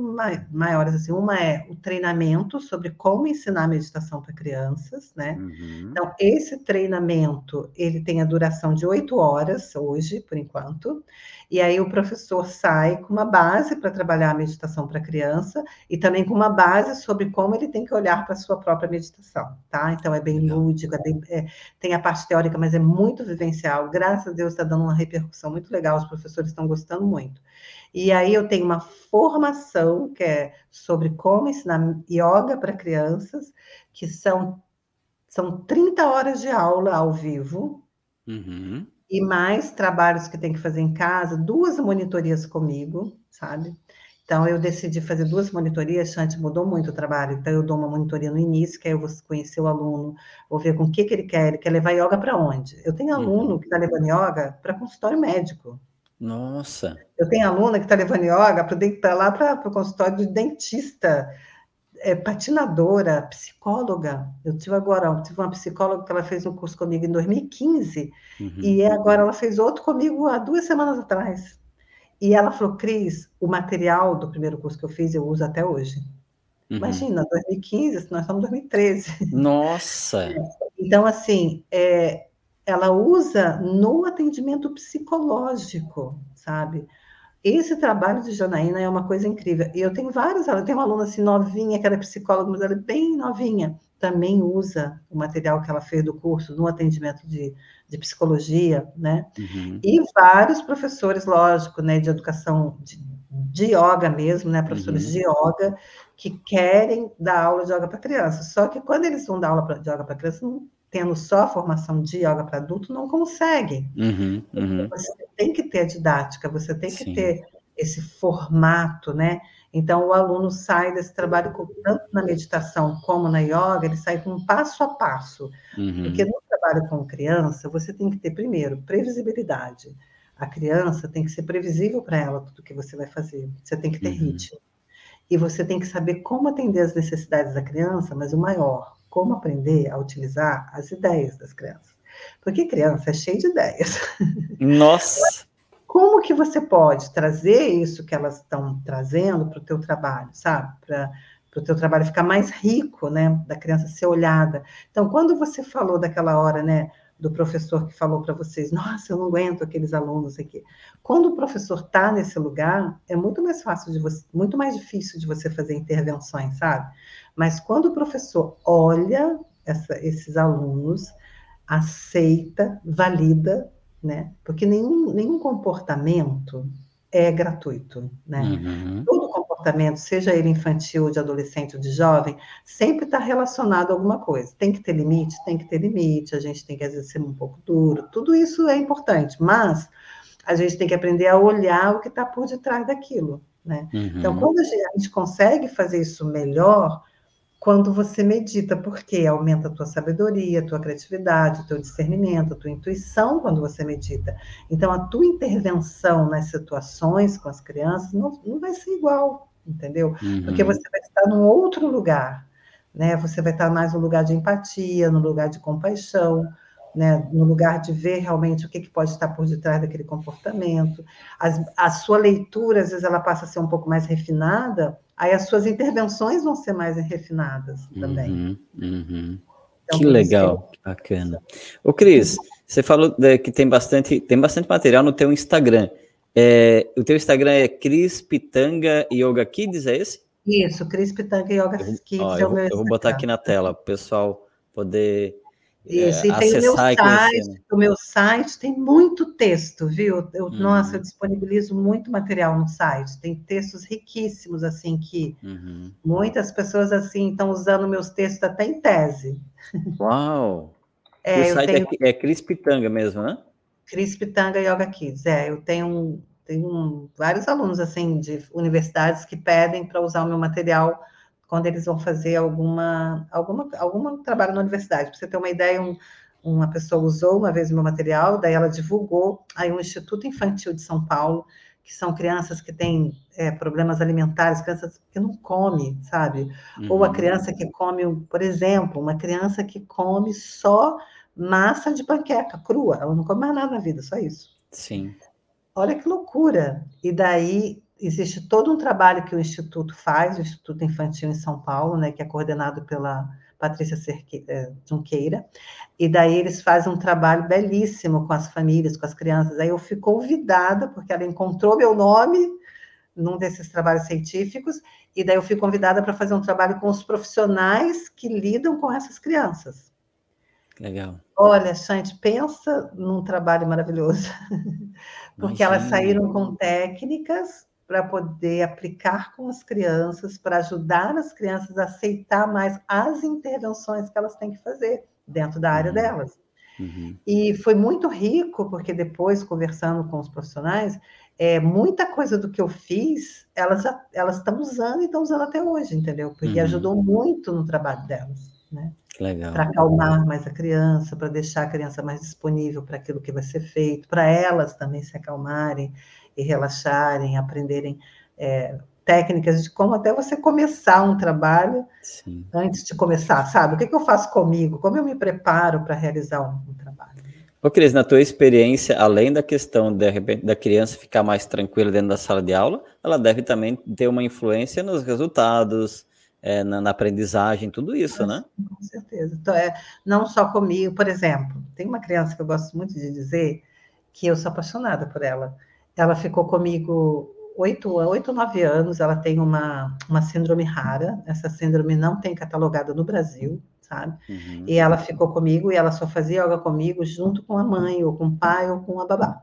Speaker 2: maiores assim. Uma é o treinamento sobre como ensinar meditação para crianças, né? Uhum. Então esse treinamento ele tem a duração de oito horas hoje, por enquanto. E aí o professor sai com uma base para trabalhar a meditação para a criança e também com uma base sobre como ele tem que olhar para a sua própria meditação, tá? Então é bem lúdico, é bem, é, tem a parte teórica, mas é muito vivencial. Graças a Deus está dando uma repercussão muito legal, os professores estão gostando muito. E aí eu tenho uma formação que é sobre como ensinar yoga para crianças, que são, são 30 horas de aula ao vivo. Uhum e mais trabalhos que tem que fazer em casa, duas monitorias comigo, sabe? Então, eu decidi fazer duas monitorias, antes mudou muito o trabalho, então eu dou uma monitoria no início, que aí eu vou conhecer o aluno, vou ver com o que, que ele quer, ele quer levar yoga para onde? Eu tenho aluno uhum. que está levando yoga para consultório médico.
Speaker 1: Nossa!
Speaker 2: Eu tenho aluna que está levando yoga para lá para o consultório de dentista, é, patinadora, psicóloga. Eu tive agora, tive uma psicóloga que ela fez um curso comigo em 2015 uhum. e agora ela fez outro comigo há duas semanas atrás. E ela falou, Cris, o material do primeiro curso que eu fiz eu uso até hoje. Uhum. Imagina, 2015, nós estamos em 2013.
Speaker 1: Nossa!
Speaker 2: Então, assim, é, ela usa no atendimento psicológico, sabe? Esse trabalho de Janaína é uma coisa incrível. E eu tenho várias, ela tem uma aluna assim novinha, que era psicóloga, mas ela é bem novinha, também usa o material que ela fez do curso no atendimento de, de psicologia, né? Uhum. E vários professores, lógico, né, de educação de, de yoga mesmo, né, professores uhum. de yoga, que querem dar aula de yoga para criança. Só que quando eles vão dar aula de yoga para criança, não tendo só a formação de yoga para adulto, não consegue. Uhum, uhum. Você tem que ter a didática, você tem que Sim. ter esse formato, né? Então, o aluno sai desse trabalho, tanto na meditação como na yoga, ele sai com um passo a passo. Uhum. Porque no trabalho com criança, você tem que ter, primeiro, previsibilidade. A criança tem que ser previsível para ela tudo que você vai fazer. Você tem que ter uhum. ritmo. E você tem que saber como atender as necessidades da criança, mas o maior, como aprender a utilizar as ideias das crianças. Porque criança é cheia de ideias.
Speaker 1: Nossa!
Speaker 2: Como que você pode trazer isso que elas estão trazendo para o teu trabalho, sabe? Para o teu trabalho ficar mais rico, né? Da criança ser olhada. Então, quando você falou daquela hora, né? Do professor que falou para vocês, nossa, eu não aguento aqueles alunos aqui. Quando o professor está nesse lugar, é muito mais fácil de você, muito mais difícil de você fazer intervenções, sabe? Mas quando o professor olha essa, esses alunos, aceita, valida, né? Porque nenhum, nenhum comportamento é gratuito, né? Uhum. Todo comportamento, seja ele infantil, de adolescente ou de jovem, sempre está relacionado a alguma coisa. Tem que ter limite, tem que ter limite, a gente tem que às vezes ser um pouco duro, tudo isso é importante, mas a gente tem que aprender a olhar o que está por detrás daquilo, né? Uhum. Então, quando a gente consegue fazer isso melhor, quando você medita, porque aumenta a tua sabedoria, a tua criatividade, o teu discernimento, a tua intuição quando você medita. Então, a tua intervenção nas situações com as crianças não, não vai ser igual, entendeu? Uhum. Porque você vai estar num outro lugar, né? Você vai estar mais no lugar de empatia, no lugar de compaixão, né, no lugar de ver realmente o que, que pode estar por detrás daquele comportamento. As, a sua leitura, às vezes, ela passa a ser um pouco mais refinada, aí as suas intervenções vão ser mais refinadas também.
Speaker 1: Uhum, uhum. Então, que legal, que bacana. Ô, Cris, você falou de, que tem bastante, tem bastante material no teu Instagram. É, o teu Instagram é Cris Pitanga Yoga Kids, é esse?
Speaker 2: Isso, Cris Pitanga Yoga Kids ó, é
Speaker 1: o meu Eu vou botar aqui na tela, para o pessoal poder
Speaker 2: isso, é, e tem o meu site, né? o meu site tem muito texto, viu? Eu, uhum. Nossa, eu disponibilizo muito material no site, tem textos riquíssimos, assim, que uhum. muitas pessoas, assim, estão usando meus textos até em tese.
Speaker 1: Uau! É, o site tenho... é, é Cris Pitanga mesmo, né?
Speaker 2: Cris Pitanga Yoga Kids, é, eu tenho, tenho vários alunos, assim, de universidades que pedem para usar o meu material quando eles vão fazer alguma, alguma, algum trabalho na universidade. Para você ter uma ideia, um, uma pessoa usou uma vez o meu material, daí ela divulgou, aí um Instituto Infantil de São Paulo, que são crianças que têm é, problemas alimentares, crianças que não comem, sabe? Uhum. Ou a uhum. criança que come, por exemplo, uma criança que come só massa de panqueca crua, ela não come mais nada na vida, só isso.
Speaker 1: Sim.
Speaker 2: Olha que loucura. E daí existe todo um trabalho que o Instituto faz, o Instituto Infantil em São Paulo, né, que é coordenado pela Patrícia eh, Junqueira, e daí eles fazem um trabalho belíssimo com as famílias, com as crianças. Aí eu fui convidada, porque ela encontrou meu nome num desses trabalhos científicos, e daí eu fui convidada para fazer um trabalho com os profissionais que lidam com essas crianças.
Speaker 1: Legal.
Speaker 2: Olha, Chante, pensa num trabalho maravilhoso. Porque Imagina. elas saíram com técnicas para poder aplicar com as crianças, para ajudar as crianças a aceitar mais as intervenções que elas têm que fazer dentro da área uhum. delas. Uhum. E foi muito rico, porque depois, conversando com os profissionais, é, muita coisa do que eu fiz, elas elas estão usando e estão usando até hoje, entendeu? Porque uhum. ajudou muito no trabalho delas, né?
Speaker 1: Legal.
Speaker 2: Para acalmar mais a criança, para deixar a criança mais disponível para aquilo que vai ser feito, para elas também se acalmarem e relaxarem, aprenderem é, técnicas de como até você começar um trabalho Sim. antes de começar, sabe? O que, que, eu faço comigo? Como eu me preparo para realizar um, um, trabalho?
Speaker 1: Ô, Cris, na tua experiência, além da questão de, da criança ficar mais tranquila dentro da sala de aula, ela deve também ter uma influência nos resultados, é, na, na, aprendizagem, tudo isso, né?
Speaker 2: Com certeza. Então, é, não só comigo, por exemplo, tem uma criança que eu gosto muito de dizer que eu sou apaixonada por ela. Ela ficou comigo oito, oito, nove anos, ela tem uma, uma síndrome rara, essa síndrome não tem catalogada no Brasil, sabe? Uhum. E ela ficou comigo e ela só fazia yoga comigo junto com a mãe, ou com o pai, ou com a babá.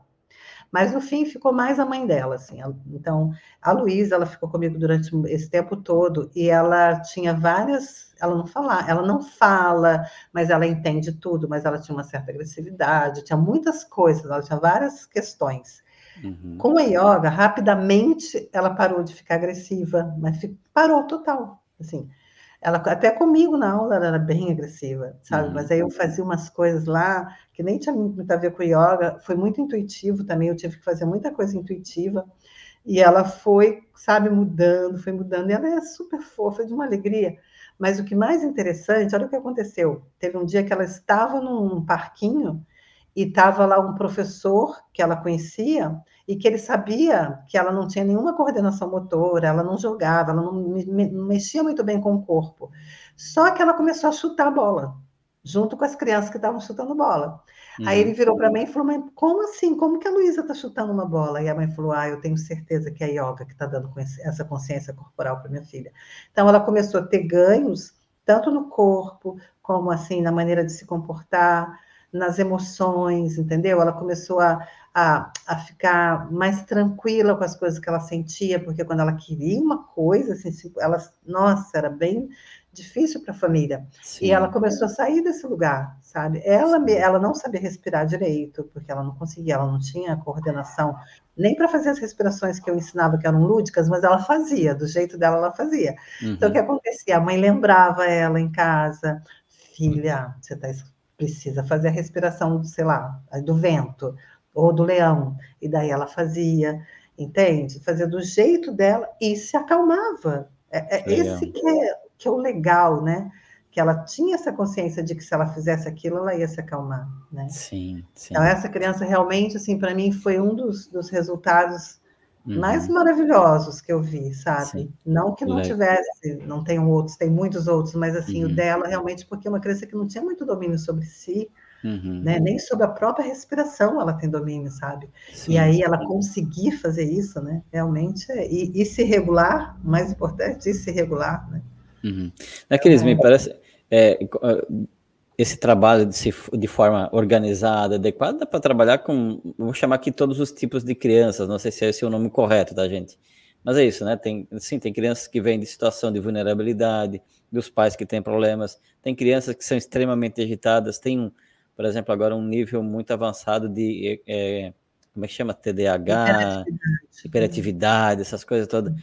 Speaker 2: Mas no fim ficou mais a mãe dela, assim. Então, a Luísa, ela ficou comigo durante esse tempo todo e ela tinha várias, ela não fala, ela não fala, mas ela entende tudo, mas ela tinha uma certa agressividade, tinha muitas coisas, ela tinha várias questões. Uhum. Com a yoga, rapidamente ela parou de ficar agressiva, mas parou total, assim. Ela até comigo na aula ela era bem agressiva, sabe? Uhum. Mas aí eu fazia umas coisas lá que nem tinha muito a ver com yoga, foi muito intuitivo também, eu tive que fazer muita coisa intuitiva. E ela foi, sabe, mudando, foi mudando, e ela é super fofa, de uma alegria. Mas o que mais interessante, olha o que aconteceu. Teve um dia que ela estava num parquinho e estava lá um professor que ela conhecia e que ele sabia que ela não tinha nenhuma coordenação motora, ela não jogava, ela não, não mexia muito bem com o corpo. Só que ela começou a chutar a bola, junto com as crianças que estavam chutando bola. Uhum. Aí ele virou para mim e falou: Mas como assim? Como que a Luísa está chutando uma bola? E a mãe falou: Ah, eu tenho certeza que é a yoga que está dando essa consciência corporal para minha filha. Então ela começou a ter ganhos, tanto no corpo, como assim, na maneira de se comportar, nas emoções, entendeu? Ela começou a, a, a ficar mais tranquila com as coisas que ela sentia, porque quando ela queria uma coisa, assim, ela, nossa, era bem difícil para a família. Sim. E ela começou a sair desse lugar, sabe? Ela, ela não sabia respirar direito, porque ela não conseguia, ela não tinha coordenação nem para fazer as respirações que eu ensinava, que eram lúdicas, mas ela fazia, do jeito dela, ela fazia. Uhum. Então, o que uhum. acontecia? A mãe lembrava ela em casa, filha, você tá, precisa fazer a respiração, sei lá, do vento ou do leão. E daí ela fazia, entende? Fazia do jeito dela e se acalmava. É, é esse que é, que é o legal, né? Que ela tinha essa consciência de que se ela fizesse aquilo, ela ia se acalmar, né?
Speaker 1: Sim, sim.
Speaker 2: Então, essa criança realmente, assim, para mim, foi um dos, dos resultados uhum. mais maravilhosos que eu vi, sabe? Sim. Não que não Legal. tivesse, não tenham outros, tem muitos outros, mas assim, uhum. o dela realmente, porque é uma criança que não tinha muito domínio sobre si, uhum. né? Nem sobre a própria respiração ela tem domínio, sabe? Sim. E aí ela conseguir fazer isso, né? Realmente, é, e, e se regular, mais importante, e se regular, né?
Speaker 1: Uhum. Naqueles, é, me parece, é, esse trabalho de, se, de forma organizada, adequada, para trabalhar com, vou chamar aqui todos os tipos de crianças, não sei se é esse o nome correto, tá, gente? Mas é isso, né? Tem, sim, tem crianças que vêm de situação de vulnerabilidade, dos pais que têm problemas, tem crianças que são extremamente agitadas, tem, por exemplo, agora um nível muito avançado de, é, como é que chama? TDAH, hiperatividade, hiperatividade essas coisas todas.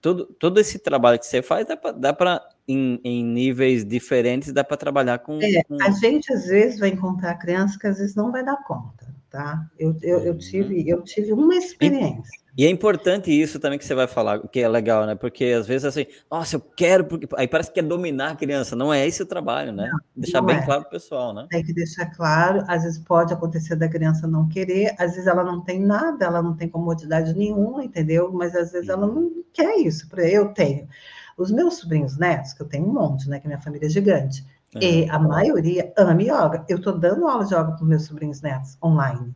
Speaker 1: Todo, todo esse trabalho que você faz dá para em, em, níveis diferentes, dá para trabalhar com,
Speaker 2: é,
Speaker 1: com,
Speaker 2: A gente às vezes vai encontrar criança que às vezes não vai dar conta, tá? Eu, eu, eu uhum. tive, eu tive uma experiência.
Speaker 1: E é importante isso também que você vai falar, que é legal, né? Porque às vezes assim, nossa, eu quero, porque aí parece que é dominar a criança, não é esse o trabalho, né? Não, deixar não bem é. claro pro pessoal, né?
Speaker 2: Tem que deixar claro, às vezes pode acontecer da criança não querer, às vezes ela não tem nada, ela não tem comodidade nenhuma, entendeu? Mas às vezes ela não quer isso, eu tenho. Os meus sobrinhos netos, que eu tenho um monte, né? Que minha família é gigante, é. e a maioria ama yoga. Eu tô dando aula de yoga para meus sobrinhos netos online.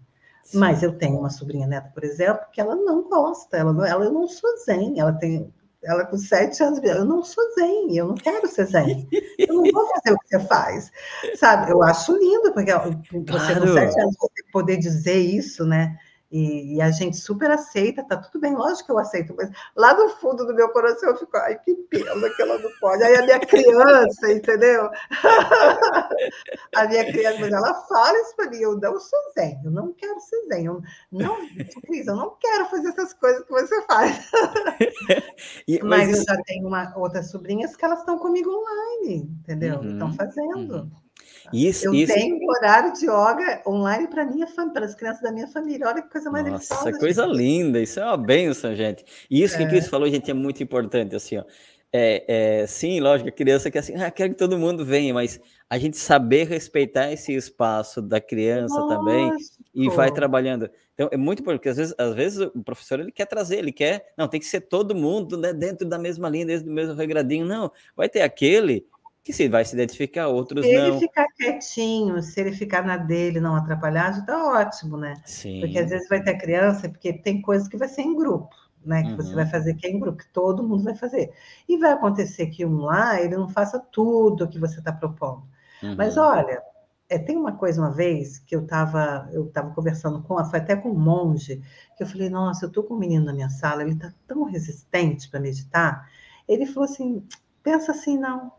Speaker 2: Mas eu tenho uma sobrinha neta, por exemplo, que ela não gosta, ela não, ela, eu não sou zen, ela tem, ela com sete anos, eu não sou zen, eu não quero ser zen, eu não vou fazer o que você faz, sabe? Eu acho lindo, porque você claro. com sete anos você poder dizer isso, né? E, e, a gente super aceita, tá tudo bem, lógico que eu aceito, mas lá no fundo do meu coração eu fico, ai, que pena que ela não pode. Aí a minha criança, entendeu? a minha criança, mas ela fala isso para mim, eu não sou zen, eu não quero ser zen, eu não, Cris, eu não quero fazer essas coisas que você faz. e, mas, mas, eu já tenho uma, outras sobrinhas que elas estão comigo online, entendeu? Uhum, estão fazendo. Uhum. Isso, eu isso. tenho horário de yoga online para minha para as crianças da minha família. Olha que coisa mais
Speaker 1: Nossa, deliciosa. coisa gente. linda, isso é uma benção, gente. E isso é. que o Cris falou, gente, é muito importante, assim, ó. É, é, sim, lógico, a criança quer assim, ah, quero que todo mundo venha, mas a gente saber respeitar esse espaço da criança Nossa. também e vai trabalhando. Então, é muito importante, porque às vezes, às vezes o professor ele quer trazer, ele quer, não, tem que ser todo mundo né, dentro da mesma linha, dentro do mesmo regradinho. Não, vai ter aquele que se vai se identificar, outros
Speaker 2: se
Speaker 1: não.
Speaker 2: Se ele ficar quietinho, se ele ficar na dele, não atrapalhar, já está ótimo, né? Sim. Porque às vezes vai ter criança, porque tem coisas que vai ser em grupo, né? Que uhum. você vai fazer que é em grupo, que todo mundo vai fazer. E vai acontecer que um lá, ele não faça tudo o que você está propondo. Uhum. Mas olha, é, tem uma coisa uma vez que eu estava eu tava conversando com, foi até com um monge, que eu falei, nossa, eu estou com um menino na minha sala, ele está tão resistente para meditar. Ele falou assim, pensa assim, não,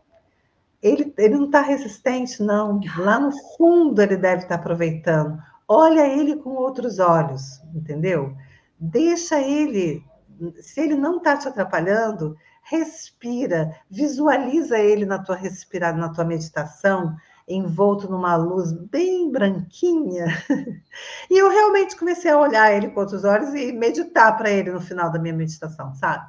Speaker 2: ele, ele não está resistente, não. Lá no fundo ele deve estar tá aproveitando. Olha ele com outros olhos, entendeu? Deixa ele. Se ele não está te atrapalhando, respira, visualiza ele na tua respirada, na tua meditação, envolto numa luz bem branquinha. E eu realmente comecei a olhar ele com outros olhos e meditar para ele no final da minha meditação, sabe?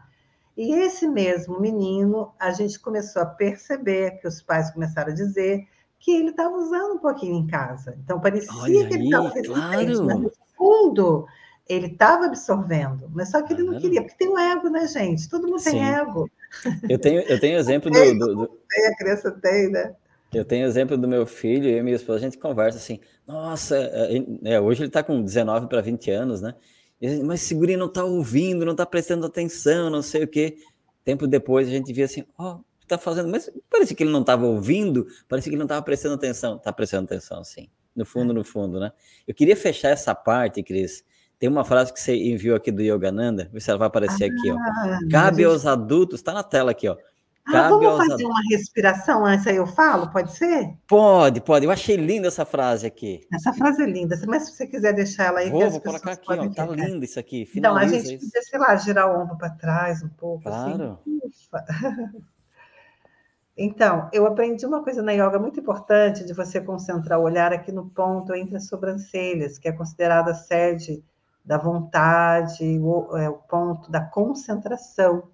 Speaker 2: E esse mesmo menino, a gente começou a perceber que os pais começaram a dizer que ele estava usando um pouquinho em casa. Então, parecia Olha que ele estava claro. mas no fundo, ele estava absorvendo, mas só que ele não queria, porque tem um ego, né, gente? Todo mundo Sim. tem ego.
Speaker 1: Eu tenho, eu tenho exemplo do, do, do...
Speaker 2: Tem, a criança tem, né?
Speaker 1: Eu tenho exemplo do meu filho, e minha esposa, a gente conversa assim, nossa, é hoje ele está com 19 para 20 anos, né? Mas Segurinho não está ouvindo, não está prestando atenção, não sei o quê. Tempo depois a gente via assim, ó, oh, está fazendo, mas parecia que ele não estava ouvindo, parecia que ele não estava prestando atenção. Está prestando atenção, sim. No fundo, no fundo, né? Eu queria fechar essa parte, Cris. Tem uma frase que você enviou aqui do Yogananda, vê se ela vai aparecer ah, aqui, ó. Ah, Cabe gente... aos adultos, está na tela aqui, ó.
Speaker 2: Ah, ah, vamos fazer uma respiração antes aí eu falo, pode ser?
Speaker 1: Pode, pode. Eu achei linda essa frase aqui.
Speaker 2: Essa frase é linda, mas se você quiser deixar ela aí...
Speaker 1: Vou, vou colocar aqui, ó. Tá lindo isso aqui.
Speaker 2: Então, a gente podia, sei lá, girar o ombro para trás um pouco.
Speaker 1: Assim. Claro.
Speaker 2: Assim. Então, eu aprendi uma coisa na yoga muito importante de você concentrar o olhar aqui no ponto entre as sobrancelhas, que é considerada a sede da vontade, o, é, o ponto da concentração.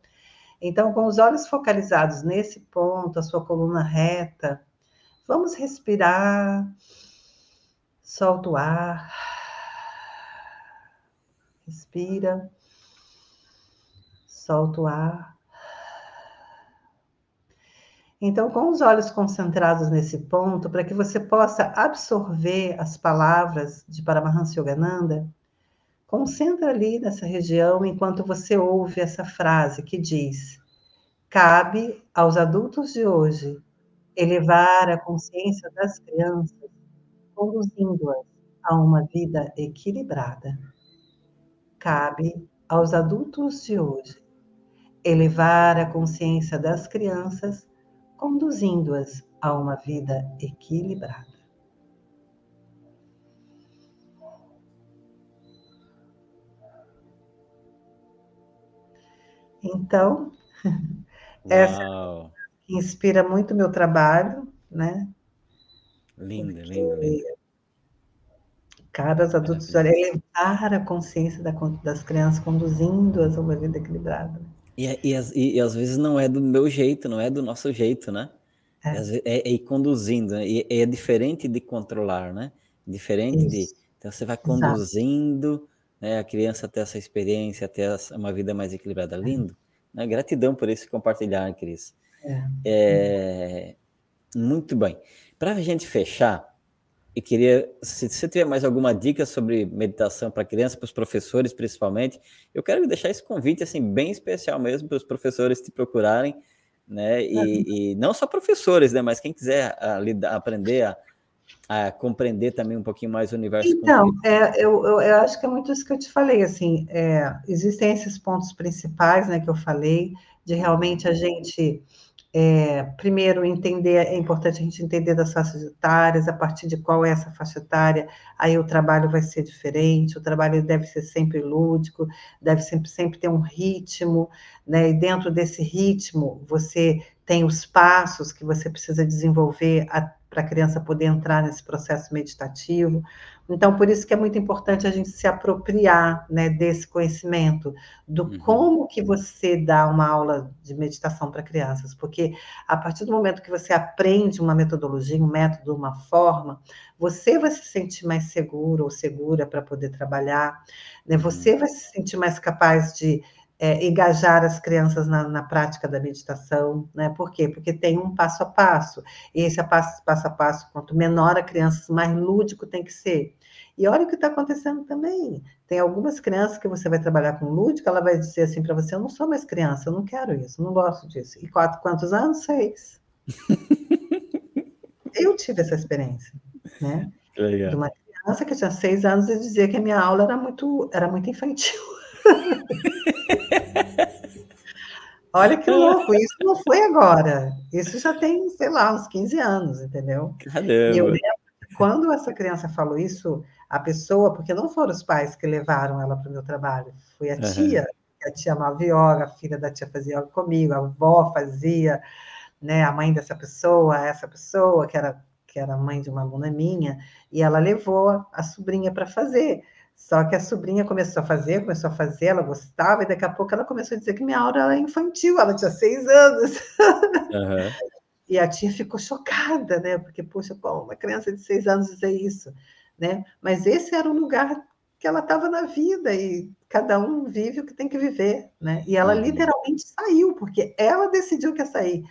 Speaker 2: Então, com os olhos focalizados nesse ponto, a sua coluna reta, vamos respirar, solta o ar, respira, solta o ar. Então, com os olhos concentrados nesse ponto, para que você possa absorver as palavras de Paramahansa Yogananda, concentra ali nessa região enquanto você ouve essa frase que diz: Cabe aos adultos de hoje elevar a consciência das crianças, conduzindo-as a uma vida equilibrada. Cabe aos adultos de hoje elevar a consciência das crianças, conduzindo-as a uma vida equilibrada. Então, essa inspira muito meu trabalho, né?
Speaker 1: Linda, linda, linda.
Speaker 2: Caros adultos, elevar a consciência das crianças, conduzindo-as a uma vida equilibrada.
Speaker 1: E, e, e, e, às vezes não é do meu jeito, não é do nosso jeito, né? É, é, é ir conduzindo, né? é diferente de controlar, né? Diferente Isso. de. Então você vai conduzindo né, a criança até essa experiência, até uma vida mais equilibrada. É. Lindo. Né? Gratidão por esse compartilhar, Cris. É. é muito bem. Para a gente fechar, e queria, se você tiver mais alguma dica sobre meditação para criança, para os professores principalmente, eu quero deixar esse convite assim bem especial mesmo para os professores te procurarem, né? E, uhum. e, não só professores, né? Mas quem quiser a, a, aprender a, a, compreender também um pouquinho mais o universo.
Speaker 2: Então, é, eu, eu, eu, acho que é muito isso que eu te falei, assim, é, existem esses pontos principais, né? Que eu falei de realmente a gente é, primeiro, entender, é importante a gente entender das faixas etárias, a partir de qual é essa faixa etária, aí o trabalho vai ser diferente, o trabalho deve ser sempre lúdico, deve sempre, sempre ter um ritmo, né? E dentro desse ritmo, você tem os passos que você precisa desenvolver para a criança poder entrar nesse processo meditativo. Então, por isso que é muito importante a gente se apropriar né, desse conhecimento, do uhum. como que você dá uma aula de meditação para crianças, porque a partir do momento que você aprende uma metodologia, um método, uma forma, você vai se sentir mais seguro ou segura para poder trabalhar, né? Uhum. você vai se sentir mais capaz de é, engajar as crianças na, na, prática da meditação, né? Por quê? Porque tem um passo a passo, e esse passo, passo a passo, quanto menor a criança, mais lúdico tem que ser. E olha o que está acontecendo também. Tem algumas crianças que você vai trabalhar com lúdico, ela vai dizer assim para você: Eu não sou mais criança, eu não quero isso, eu não gosto disso. E quatro, quantos anos? Seis. eu tive essa experiência, né? Legal. De uma criança que tinha seis anos e dizia que a minha aula era muito, era muito infantil. Olha que louco, isso não foi agora. Isso já tem, sei lá, uns 15 anos, entendeu?
Speaker 1: Caramba. E eu lembro
Speaker 2: quando essa criança falou isso, a pessoa, porque não foram os pais que levaram ela para o meu trabalho, foi a tia, uhum. a tia amava yoga, a filha da tia fazia yoga comigo, a avó fazia, né, a mãe dessa pessoa, essa pessoa, que era, que era mãe de uma aluna minha, e ela levou a sobrinha para fazer. Só que a sobrinha começou a fazer, começou a fazer, ela gostava, e daqui a pouco ela começou a dizer que minha aula era infantil, ela tinha seis anos. Uhum. E a tia ficou chocada, né? Porque, poxa, pô, uma criança de seis anos dizer isso, né? Mas esse era o lugar que ela estava na vida e cada um vive o que tem que viver, né? E ela uhum. literalmente saiu, porque ela decidiu que ia sair.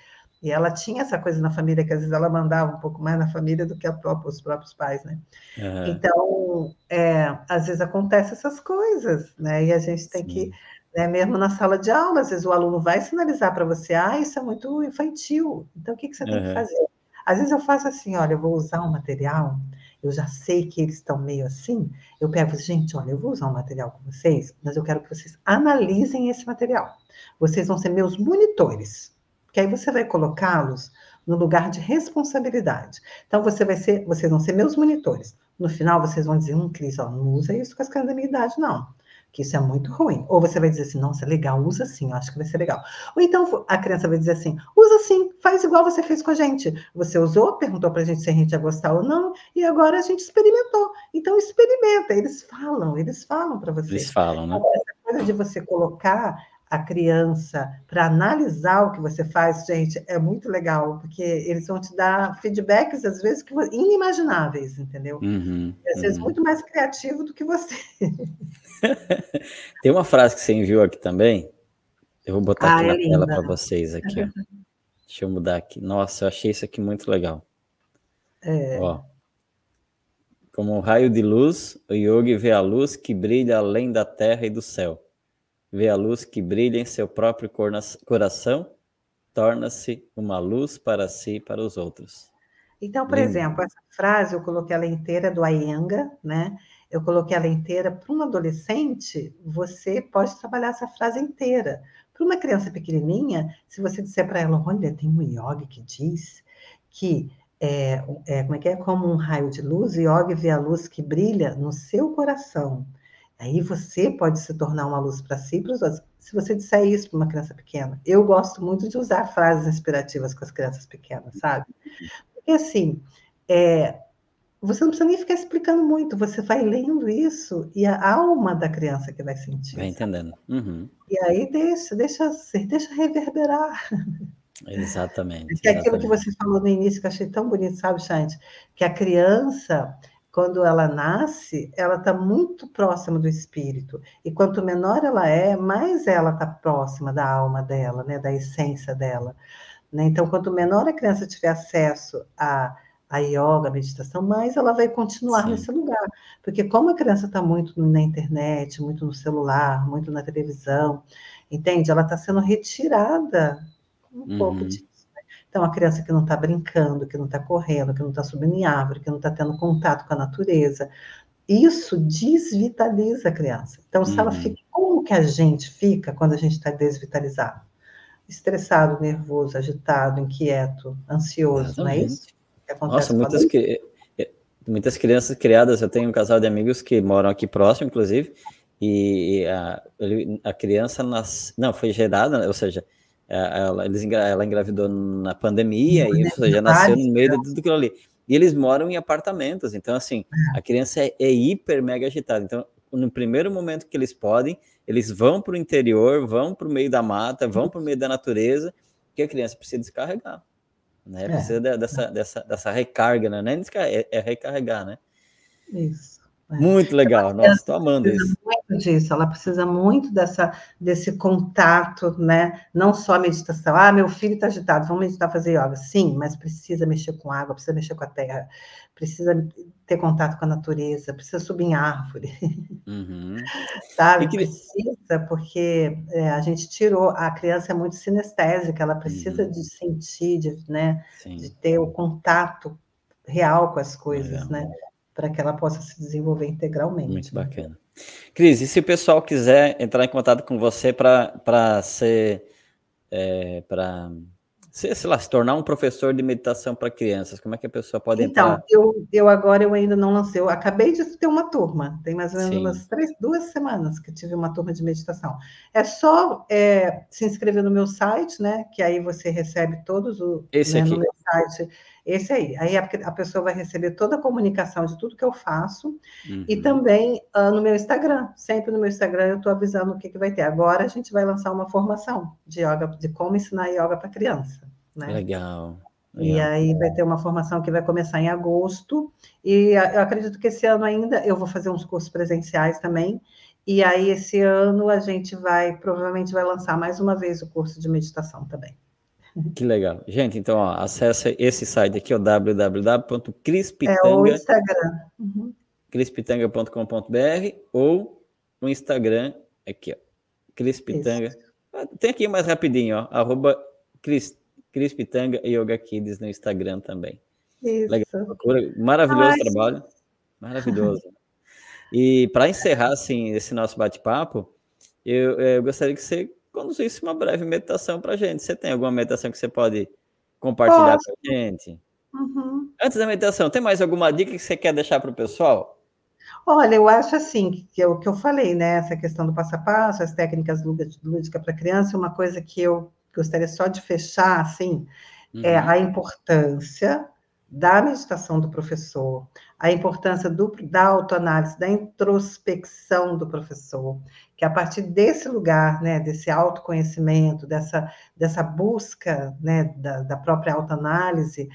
Speaker 2: E ela tinha essa coisa na família, que às vezes ela mandava um pouco mais na família do que própria, os próprios pais, né? Uhum. Então, é, às vezes acontecem essas coisas, né? E a gente tem Sim. que, né, mesmo na sala de aula, às vezes o aluno vai sinalizar para você, ah, isso é muito infantil, então o que, que você uhum. tem que fazer? Às vezes eu faço assim, olha, eu vou usar um material, eu já sei que eles estão meio assim, eu pego, gente, olha, eu vou usar um material com vocês, mas eu quero que vocês analisem esse material. Vocês vão ser meus monitores que aí você vai colocá-los no lugar de responsabilidade. Então, você vai ser, vocês vão ser meus monitores. No final, vocês vão dizer, hum, Cris, ó, não usa isso com as crianças da minha idade, não. Que isso é muito ruim. Ou você vai dizer assim, nossa, legal, usa sim, eu acho que vai ser legal. Ou então a criança vai dizer assim, usa sim, faz igual você fez com a gente. Você usou, perguntou pra gente se a gente ia gostar ou não, e agora a gente experimentou. Então, experimenta. Eles falam, eles falam para você.
Speaker 1: Eles falam, né?
Speaker 2: Essa coisa de você colocar a criança para analisar o que você faz, gente, é muito legal, porque eles vão te dar feedbacks, às vezes, inimagináveis, entendeu? Uhum, às uhum. vezes muito mais criativo do que você.
Speaker 1: Tem uma frase que você enviou aqui também, eu vou botar ah, aqui é na linda. tela para vocês aqui, ó. Deixa eu mudar aqui. Nossa, eu achei isso aqui muito legal. É. Ó. Como um raio de luz, o yogi vê a luz que brilha além da terra e do céu vê a luz que brilha em seu próprio coração, torna-se uma luz para si e para os outros.
Speaker 2: Então, por Lindo. exemplo, essa frase eu coloquei ela inteira do Ayenga, né? Eu coloquei ela inteira para um adolescente, você pode trabalhar essa frase inteira. Para uma criança pequenininha, se você disser para ela, olha, tem um yoga que diz que é, é, como é que é? Como um raio de luz, o yoga vê a luz que brilha no seu coração Aí você pode se tornar uma luz para si e para os outros. Se você disser isso para uma criança pequena, eu gosto muito de usar frases inspirativas com as crianças pequenas, sabe? Porque assim, é, você não precisa nem ficar explicando muito, você vai lendo isso e a alma da criança que vai sentir.
Speaker 1: Vai entendendo. Uhum.
Speaker 2: E aí deixa, deixa, deixa reverberar.
Speaker 1: Exatamente.
Speaker 2: É aquilo que você falou no início, que eu achei tão bonito, sabe, Chante? Que a criança, quando ela nasce, ela está muito próxima do espírito. E quanto menor ela é, mais ela está próxima da alma dela, né, da essência dela. Né? Então, quanto menor a criança tiver acesso a, a yoga, a meditação, mais ela vai continuar Sim. nesse lugar. Porque como a criança está muito na internet, muito no celular, muito na televisão, entende? Ela está sendo retirada um uhum. pouco de então, a criança que não está brincando, que não está correndo, que não está subindo em árvore, que não está tendo contato com a natureza, isso desvitaliza a criança. Então, se uhum. ela fica, como que a gente fica quando a gente está desvitalizado? Estressado, nervoso, agitado, inquieto, ansioso, Exatamente. não é isso?
Speaker 1: Nossa, muitas, que, eh, muitas crianças criadas, eu tenho um casal de amigos que moram aqui próximo, inclusive, e a, a criança nas, não foi gerada, ou seja, é, ela, eles, ela engravidou na pandemia, e já nasceu no meio de tudo aquilo ali. E eles moram em apartamentos, então, assim, é. a criança é, é hiper mega agitada. Então, no primeiro momento que eles podem, eles vão para o interior, vão para o meio da mata, vão para o meio da natureza, que a criança precisa descarregar. Né? Precisa é, dessa, é. dessa, dessa recarga, né? Não é, descarregar, é, é recarregar, né?
Speaker 2: Isso.
Speaker 1: Muito legal, nossa, estou amando isso.
Speaker 2: Muito disso, ela precisa muito dessa, desse contato, né? Não só a meditação. Ah, meu filho está agitado, vamos meditar, fazer yoga. Sim, mas precisa mexer com água, precisa mexer com a terra, precisa ter contato com a natureza, precisa subir em árvore. Uhum. Sabe? Que... Precisa, porque é, a gente tirou, a criança é muito sinestésica, ela precisa uhum. de sentir, de, né? de ter o contato real com as coisas, né? Para que ela possa se desenvolver integralmente.
Speaker 1: Muito bacana. Cris, e se o pessoal quiser entrar em contato com você para ser, é, para sei lá, se tornar um professor de meditação para crianças, como é que a pessoa pode
Speaker 2: então,
Speaker 1: entrar?
Speaker 2: Então, eu, eu agora eu ainda não lancei, eu acabei de ter uma turma, tem mais ou menos Sim. umas três, duas semanas que tive uma turma de meditação. É só é, se inscrever no meu site, né? Que aí você recebe todos o
Speaker 1: Esse
Speaker 2: né,
Speaker 1: aqui.
Speaker 2: no meu site esse aí. Aí a, a, pessoa vai receber toda a comunicação de tudo que eu faço. Uhum. E também uh, no meu Instagram. Sempre no meu Instagram eu estou avisando o que, que vai ter. Agora a gente vai lançar uma formação de yoga, de como ensinar yoga para criança. Né?
Speaker 1: Legal.
Speaker 2: Legal. E aí vai ter uma formação que vai começar em agosto, e eu acredito que esse ano ainda eu vou fazer uns cursos presenciais também, e aí esse ano a gente vai, provavelmente vai lançar mais uma vez o curso de meditação também.
Speaker 1: Que legal. Gente, então, ó, acessa esse site aqui, o
Speaker 2: www.crispitanga. É o Instagram.
Speaker 1: Uhum. crispitanga.com.br ou o Instagram aqui, ó. Crispitanga. Isso. Ah, tem aqui mais rapidinho, ó, arroba Cris, Crispitanga Yoga Kids no Instagram também. Isso. Legal. Maravilhoso Ai, trabalho. Maravilhoso. E para encerrar assim, esse nosso bate-papo, eu, eu, gostaria que você conduzisse uma breve meditação para a gente. Você tem alguma meditação que você pode compartilhar com a gente? Uhum. Antes da meditação, tem mais alguma dica que você quer deixar para o pessoal?
Speaker 2: Olha, eu acho assim, que o que eu falei, né? Essa questão do passo a passo, as técnicas lúdicas para criança, uma coisa que eu gostaria só de fechar, assim, é uhum. é a importância da meditação do professor, a importância do, da autoanálise, da introspecção do professor, que a partir desse lugar, né, desse autoconhecimento, dessa, dessa busca né, da, da própria autoanálise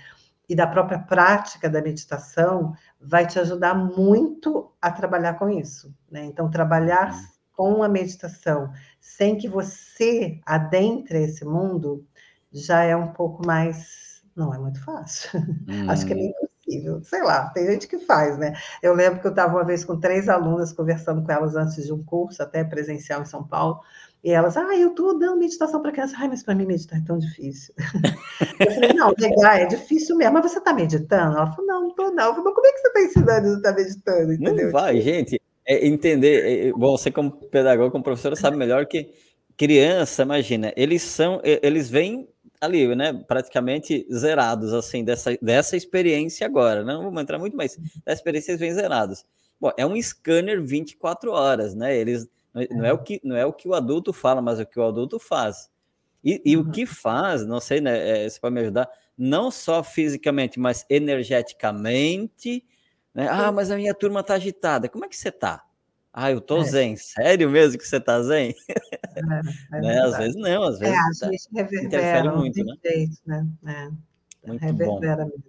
Speaker 2: e da própria prática da meditação, vai te ajudar muito a trabalhar com isso. Né? Então, trabalhar uhum. com a meditação sem que você adentre esse mundo já é um pouco mais não é muito fácil. Hum. Acho que é meio impossível. Sei lá, tem gente que faz, né? Eu lembro que eu estava uma vez com três alunas conversando com elas antes de um curso, até presencial em São Paulo, e elas, ah, eu estou dando meditação para criança. Ai, mas para mim meditar é tão difícil. eu falei, não, legal, é difícil mesmo. Mas você está meditando? Ela falou, não, não estou não. Eu falei, mas como é que você está ensinando e está meditando?
Speaker 1: Entendeu? Não vai, gente. É entender, é, é, bom, você como pedagogo, como professora, sabe melhor que criança, imagina, eles são, eles vêm ali, né, praticamente zerados, assim, dessa, dessa experiência agora, né? não vamos entrar muito, mas dessa experiência eles vêm zerados. Bom, é um scanner 24 horas, né, eles, não é o que, não é o, que o adulto fala, mas o que o adulto faz. E, e uhum. o que faz, não sei, né, é, você pode me ajudar, não só fisicamente, mas energeticamente, né, ah, mas a minha turma tá agitada, como é que você tá? Ah, eu tô é. zen. Sério mesmo que você tá zen? É, é né? Às vezes não, às é, vezes. É,
Speaker 2: a tá, gente reverbera, interfere muito, né? Jeito, né?
Speaker 1: É. Muito reverbera bom. Mesmo.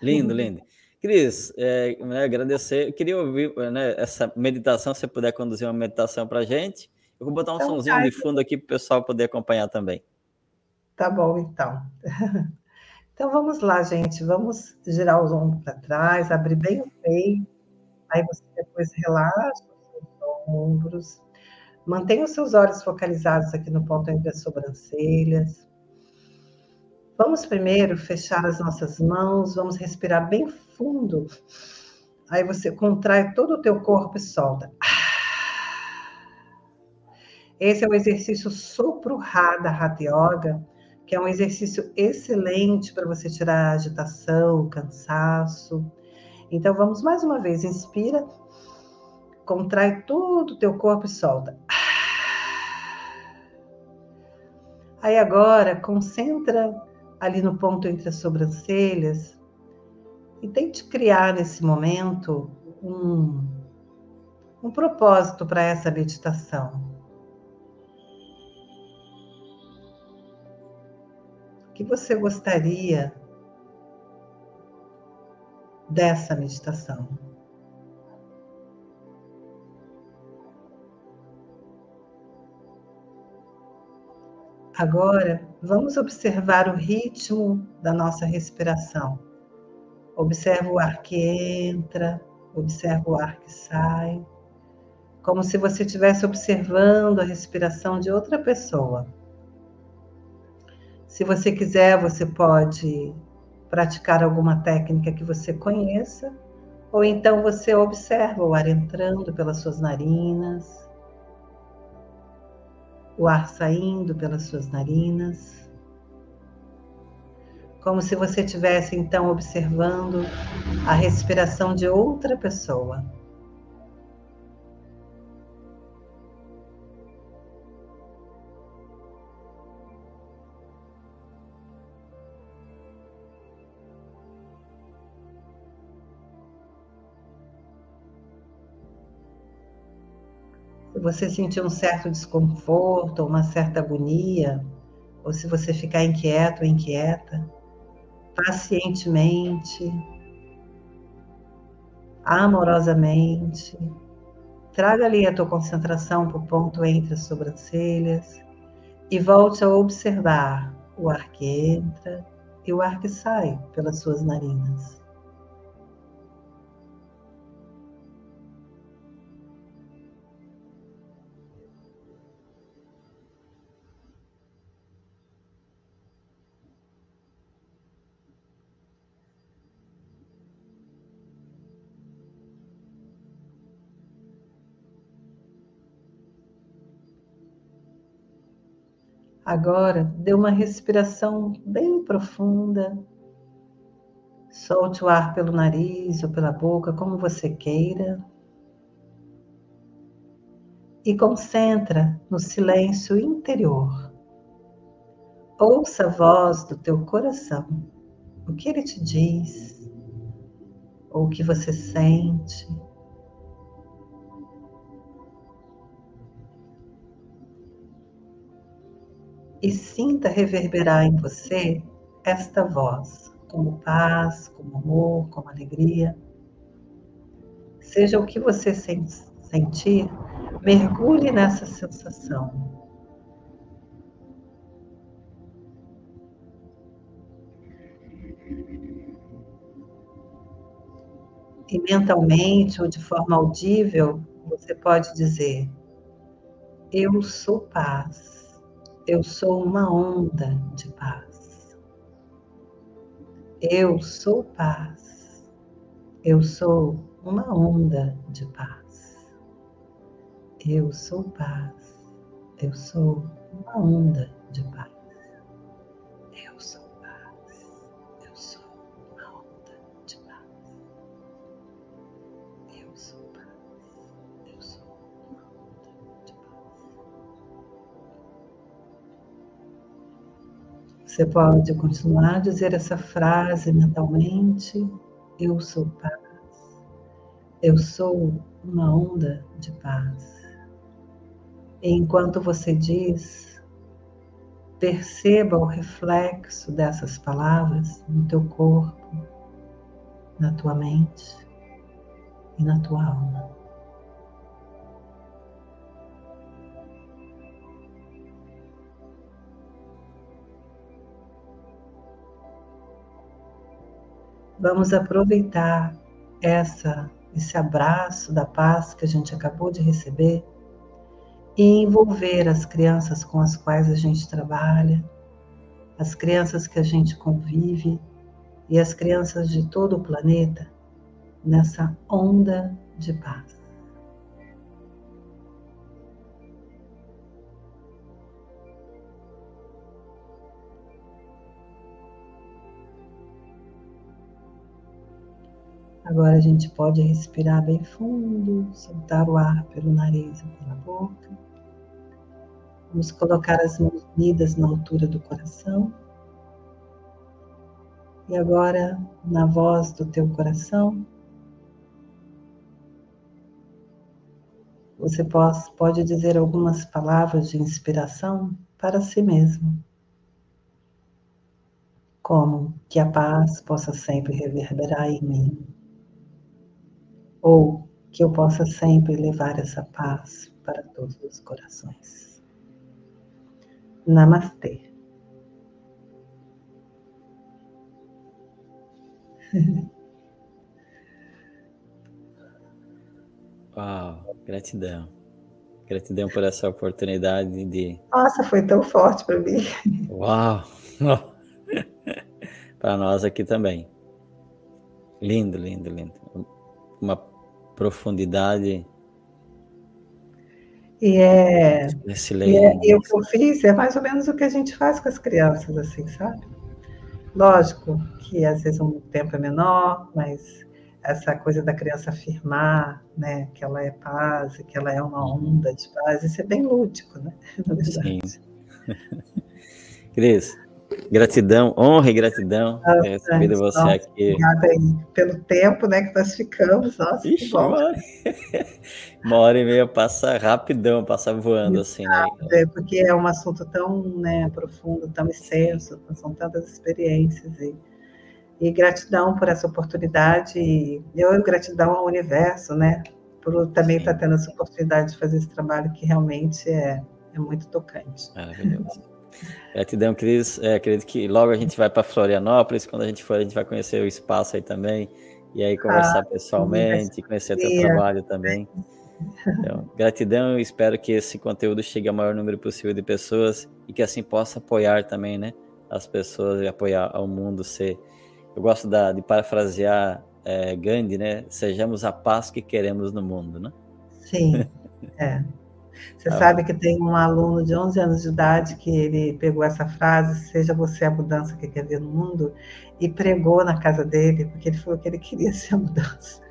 Speaker 1: Lindo, lindo. Cris, é, né, agradecer. Eu queria ouvir né, essa meditação, se você puder conduzir uma meditação para gente. Eu vou botar um então, sonzinho tá, de fundo aqui para o pessoal poder acompanhar também.
Speaker 2: Tá bom, então. Então vamos lá, gente. Vamos girar os ombros para trás, abrir bem o peito. Aí você depois relaxa ombros. Mantenha os seus olhos focalizados aqui no ponto entre as sobrancelhas. Vamos primeiro fechar as nossas mãos, vamos respirar bem fundo. Aí você contrai todo o teu corpo e solta. Esse é o exercício Sopro Radha Hatha Yoga, que é um exercício excelente para você tirar a agitação, o cansaço. Então vamos mais uma vez, inspira Contrai todo o teu corpo e solta. Aí agora, concentra ali no ponto entre as sobrancelhas e tente criar nesse momento um, um propósito para essa meditação. O que você gostaria dessa meditação? Agora, vamos observar o ritmo da nossa respiração. Observa o ar que entra, observa o ar que sai, como se você estivesse observando a respiração de outra pessoa. Se você quiser, você pode praticar alguma técnica que você conheça, ou então você observa o ar entrando pelas suas narinas, o ar saindo pelas suas narinas, como se você estivesse então observando a respiração de outra pessoa. Você sentir um certo desconforto, uma certa agonia, ou se você ficar inquieto ou inquieta, pacientemente, amorosamente. Traga ali a tua concentração para o ponto entre as sobrancelhas e volte a observar o ar que entra e o ar que sai pelas suas narinas. Agora, dê uma respiração bem profunda. Solte o ar pelo nariz ou pela boca, como você queira. E concentra no silêncio interior. Ouça a voz do teu coração, o que ele te diz, ou o que você sente. E sinta reverberar em você esta voz, como paz, como amor, como alegria. Seja o que você sentir, mergulhe nessa sensação. E mentalmente ou de forma audível, você pode dizer: Eu sou paz. Eu sou uma onda de paz. Eu sou paz. Eu sou uma onda de paz. Eu sou paz. Eu sou uma onda de paz. Você pode continuar a dizer essa frase mentalmente: Eu sou paz. Eu sou uma onda de paz. E enquanto você diz, perceba o reflexo dessas palavras no teu corpo, na tua mente e na tua alma. Vamos aproveitar essa esse abraço da paz que a gente acabou de receber e envolver as crianças com as quais a gente trabalha, as crianças que a gente convive e as crianças de todo o planeta nessa onda de paz. Agora a gente pode respirar bem fundo, soltar o ar pelo nariz e pela boca. Vamos colocar as mãos unidas na altura do coração. E agora, na voz do teu coração, você pode dizer algumas palavras de inspiração para si mesmo. Como que a paz possa sempre reverberar em mim ou que eu possa sempre levar essa paz para todos os corações. Namastê.
Speaker 1: Uau, gratidão. Gratidão por essa oportunidade de.
Speaker 2: Nossa, foi tão forte para mim.
Speaker 1: Uau! para nós aqui também. Lindo, lindo, lindo. Uma profundidade.
Speaker 2: E é, e, é, e o que eu fiz é mais ou menos o que a gente faz com as crianças, assim, sabe? Lógico que às vezes um tempo é menor, mas essa coisa da criança afirmar, né, que ela é paz, que ela é uma onda de paz, isso é bem lúdico, né? Na verdade. Sim.
Speaker 1: Cris, Gratidão, honra e gratidão por ter recebido você nossa, aqui.
Speaker 2: Obrigada aí pelo tempo né, que nós ficamos. Nossa, Ixi, que bom.
Speaker 1: Uma hora... uma hora e meia passa rapidão, passa voando assim. Né?
Speaker 2: É, porque é um assunto tão né, profundo, tão extenso, são tantas experiências. E, E gratidão por essa oportunidade, e eu gratidão ao universo, né? Por também estar tendo essa oportunidade de fazer esse trabalho que realmente é, é muito tocante.
Speaker 1: Maravilhoso. Gratidão, Cris. É, acredito que logo a gente vai para Florianópolis. Quando a gente for, a gente vai conhecer o espaço aí também. E aí conversar ah, pessoalmente, conhecer o teu trabalho também. Então, gratidão. Espero que esse conteúdo chegue ao maior número possível de pessoas e que assim possa apoiar também, né? As pessoas e apoiar ao mundo ser. Eu gosto da, de parafrasear é, Gandhi, né? Sejamos a paz que queremos no mundo, né?
Speaker 2: Sim, é. Você ah, sabe que tem um aluno de 11 anos de idade que ele pegou essa frase, seja você a mudança que quer ver no mundo, e pregou na casa dele, porque ele falou que ele queria ser a mudança.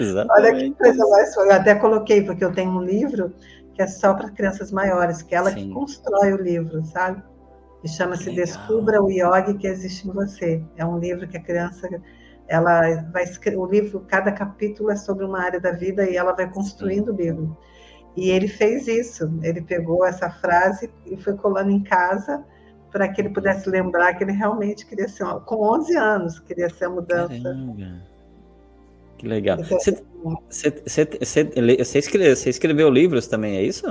Speaker 2: Exatamente. Olha que coisa mais foi. Eu até coloquei, porque eu tenho um livro que é só para crianças maiores, que é ela Sim. que constrói o livro, sabe? E chama-se Descubra o Yogi que existe em você. É um livro que a criança ela vai escrever o livro, cada capítulo é sobre uma área da vida e ela vai construindo Sim. o livro. E ele fez isso, ele pegou essa frase e foi colando em casa para que ele pudesse lembrar que ele realmente queria ser, com 11 anos, queria ser a mudança. Caramba.
Speaker 1: Que legal. Você, escreveu, você escreveu livros também, é isso?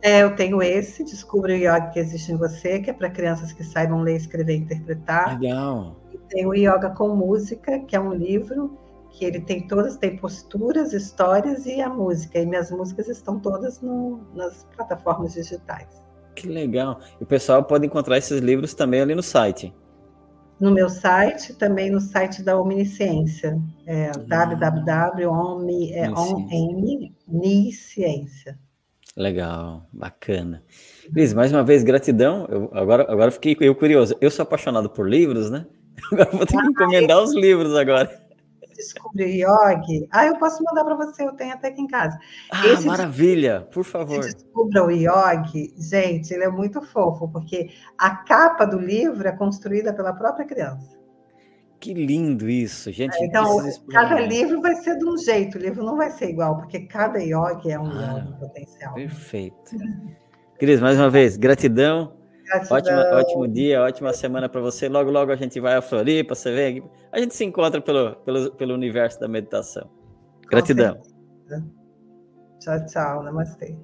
Speaker 2: É, eu tenho esse, Descubra o Yoga que existe em você, que é para crianças que saibam ler, escrever e interpretar.
Speaker 1: Legal.
Speaker 2: E tem o Yoga com Música, que é um livro que ele tem todas, tem posturas, histórias e a música. E minhas músicas estão todas no, nas plataformas digitais.
Speaker 1: Que legal. E o pessoal pode encontrar esses livros também ali no site
Speaker 2: no meu site, também no site da Omnisciência, é, uhum. www.omnisciência.
Speaker 1: Legal, bacana. Cris, mais uma vez, gratidão. Eu, agora, agora fiquei eu curioso. Eu sou apaixonado por livros, né? Agora vou ter que ah, encomendar os livros agora
Speaker 2: descobrir Yogi, ah, eu posso mandar para você, eu tenho até aqui em casa.
Speaker 1: Ah, Esse maravilha, por favor.
Speaker 2: Descubra o Yogi, gente, ele é muito fofo, porque a capa do livro é construída pela própria criança.
Speaker 1: Que lindo isso, gente.
Speaker 2: É, então, cada livro vai ser de um jeito, o livro não vai ser igual, porque cada yogi é um ah, yogi potencial.
Speaker 1: Perfeito. Cris, mais uma vez, gratidão. Ótima, ótimo dia, ótima semana para você. Logo, logo a gente vai a Floripa, você vem aqui. A gente se encontra pelo, pelo, pelo universo da meditação. Gratidão.
Speaker 2: Tchau, tchau. Namastê.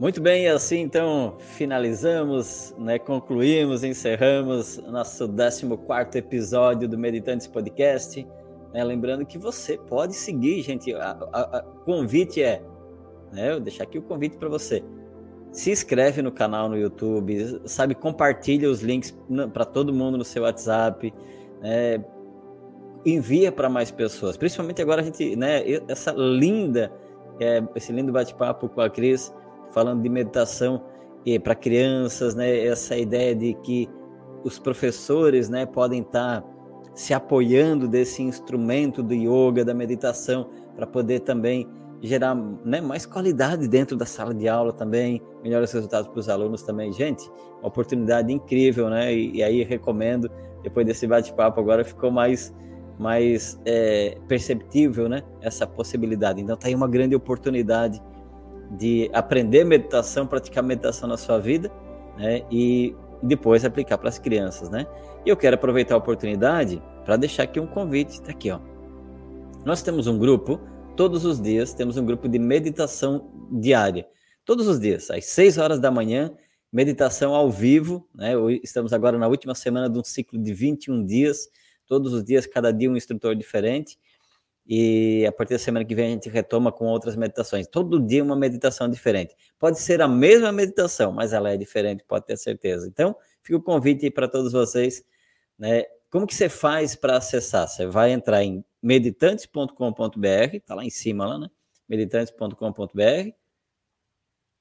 Speaker 1: Muito bem, assim então finalizamos, né, concluímos, encerramos nosso 14 episódio do Meditantes Podcast. Né, lembrando que você pode seguir, gente. O convite é, né, eu deixar aqui o convite para você. Se inscreve no canal no YouTube, sabe, compartilha os links para todo mundo no seu WhatsApp, né, envia para mais pessoas. Principalmente agora a gente, né, essa linda, é, esse lindo bate-papo com a Cris falando de meditação para crianças, né? Essa ideia de que os professores, né, podem estar tá se apoiando desse instrumento do yoga, da meditação, para poder também gerar né, mais qualidade dentro da sala de aula também, melhores resultados para os alunos também. Gente, uma oportunidade incrível, né? E, e aí recomendo, depois desse bate-papo agora ficou mais mais é, perceptível, né? Essa possibilidade. Então tá aí uma grande oportunidade de aprender meditação, praticar meditação na sua vida, né? E depois aplicar para as crianças, né? E eu quero aproveitar a oportunidade para deixar aqui um convite, tá aqui, ó. Nós temos um grupo, todos os dias temos um grupo de meditação diária. Todos os dias, às 6 horas da manhã, meditação ao vivo, né? Estamos agora na última semana de um ciclo de 21 dias, todos os dias, cada dia um instrutor diferente. E a partir da semana que vem a gente retoma com outras meditações. Todo dia uma meditação diferente. Pode ser a mesma meditação, mas ela é diferente, pode ter certeza. Então, fica o convite para todos vocês. Né? Como que você faz para acessar? Você vai entrar em meditantes.com.br, está lá em cima, lá, né? meditantes.com.br.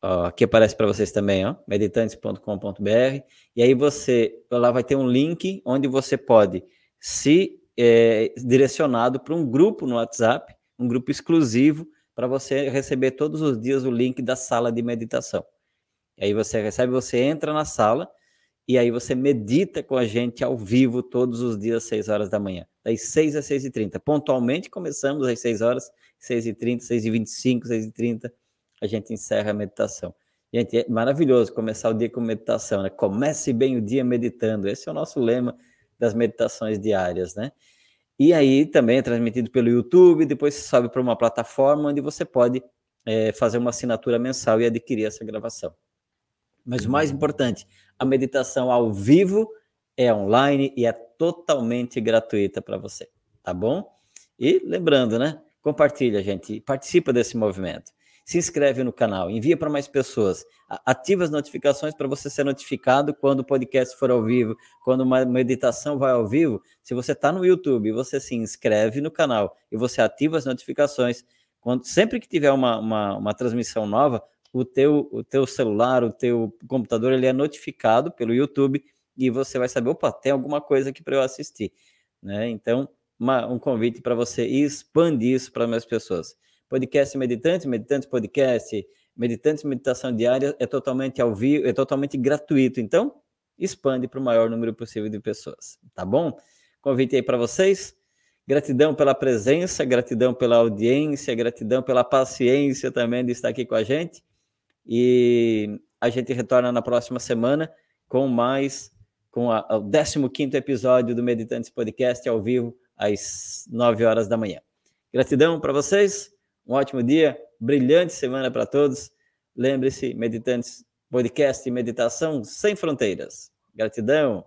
Speaker 1: aqui aparece para vocês também, ó, meditantes.com.br. E aí você, lá vai ter um link onde você pode se é, direcionado para um grupo no WhatsApp, um grupo exclusivo, para você receber todos os dias o link da sala de meditação. Aí você recebe, você entra na sala e aí você medita com a gente ao vivo todos os dias às 6 horas da manhã, das 6 às 6 e 30. Pontualmente começamos às 6 horas, 6 e 30, 6 e 25, 6 e 30, a gente encerra a meditação. Gente, é maravilhoso começar o dia com meditação, né? Comece bem o dia meditando. Esse é o nosso lema das meditações diárias, né? E aí também é transmitido pelo YouTube, depois você sobe para uma plataforma onde você pode é, fazer uma assinatura mensal e adquirir essa gravação. Mas o mais importante, a meditação ao vivo é online e é totalmente gratuita para você, tá bom? E lembrando, né? Compartilha, gente, participa desse movimento se inscreve no canal, envia para mais pessoas, ativa as notificações para você ser notificado quando o podcast for ao vivo, quando uma meditação vai ao vivo. Se você está no YouTube, você se inscreve no canal e você ativa as notificações. Quando, sempre que tiver uma, uma, uma transmissão nova, o teu, o teu celular, o teu computador, ele é notificado pelo YouTube e você vai saber, opa, tem alguma coisa aqui para eu assistir. Né? Então, uma, um convite para você expandir isso para mais pessoas podcast Meditante, Meditantes Podcast, Meditantes Meditação Diária é totalmente ao vivo, é totalmente gratuito. Então, expande para o maior número possível de pessoas, tá bom? Convite aí para vocês. Gratidão pela presença, gratidão pela audiência, gratidão pela paciência também de estar aqui com a gente. E a gente retorna na próxima semana com mais, com a, o 15 episódio do Meditantes Podcast ao vivo, às 9 horas da manhã. Gratidão para vocês. Um ótimo dia, brilhante semana para todos. Lembre-se, meditantes, podcast e meditação sem fronteiras. Gratidão.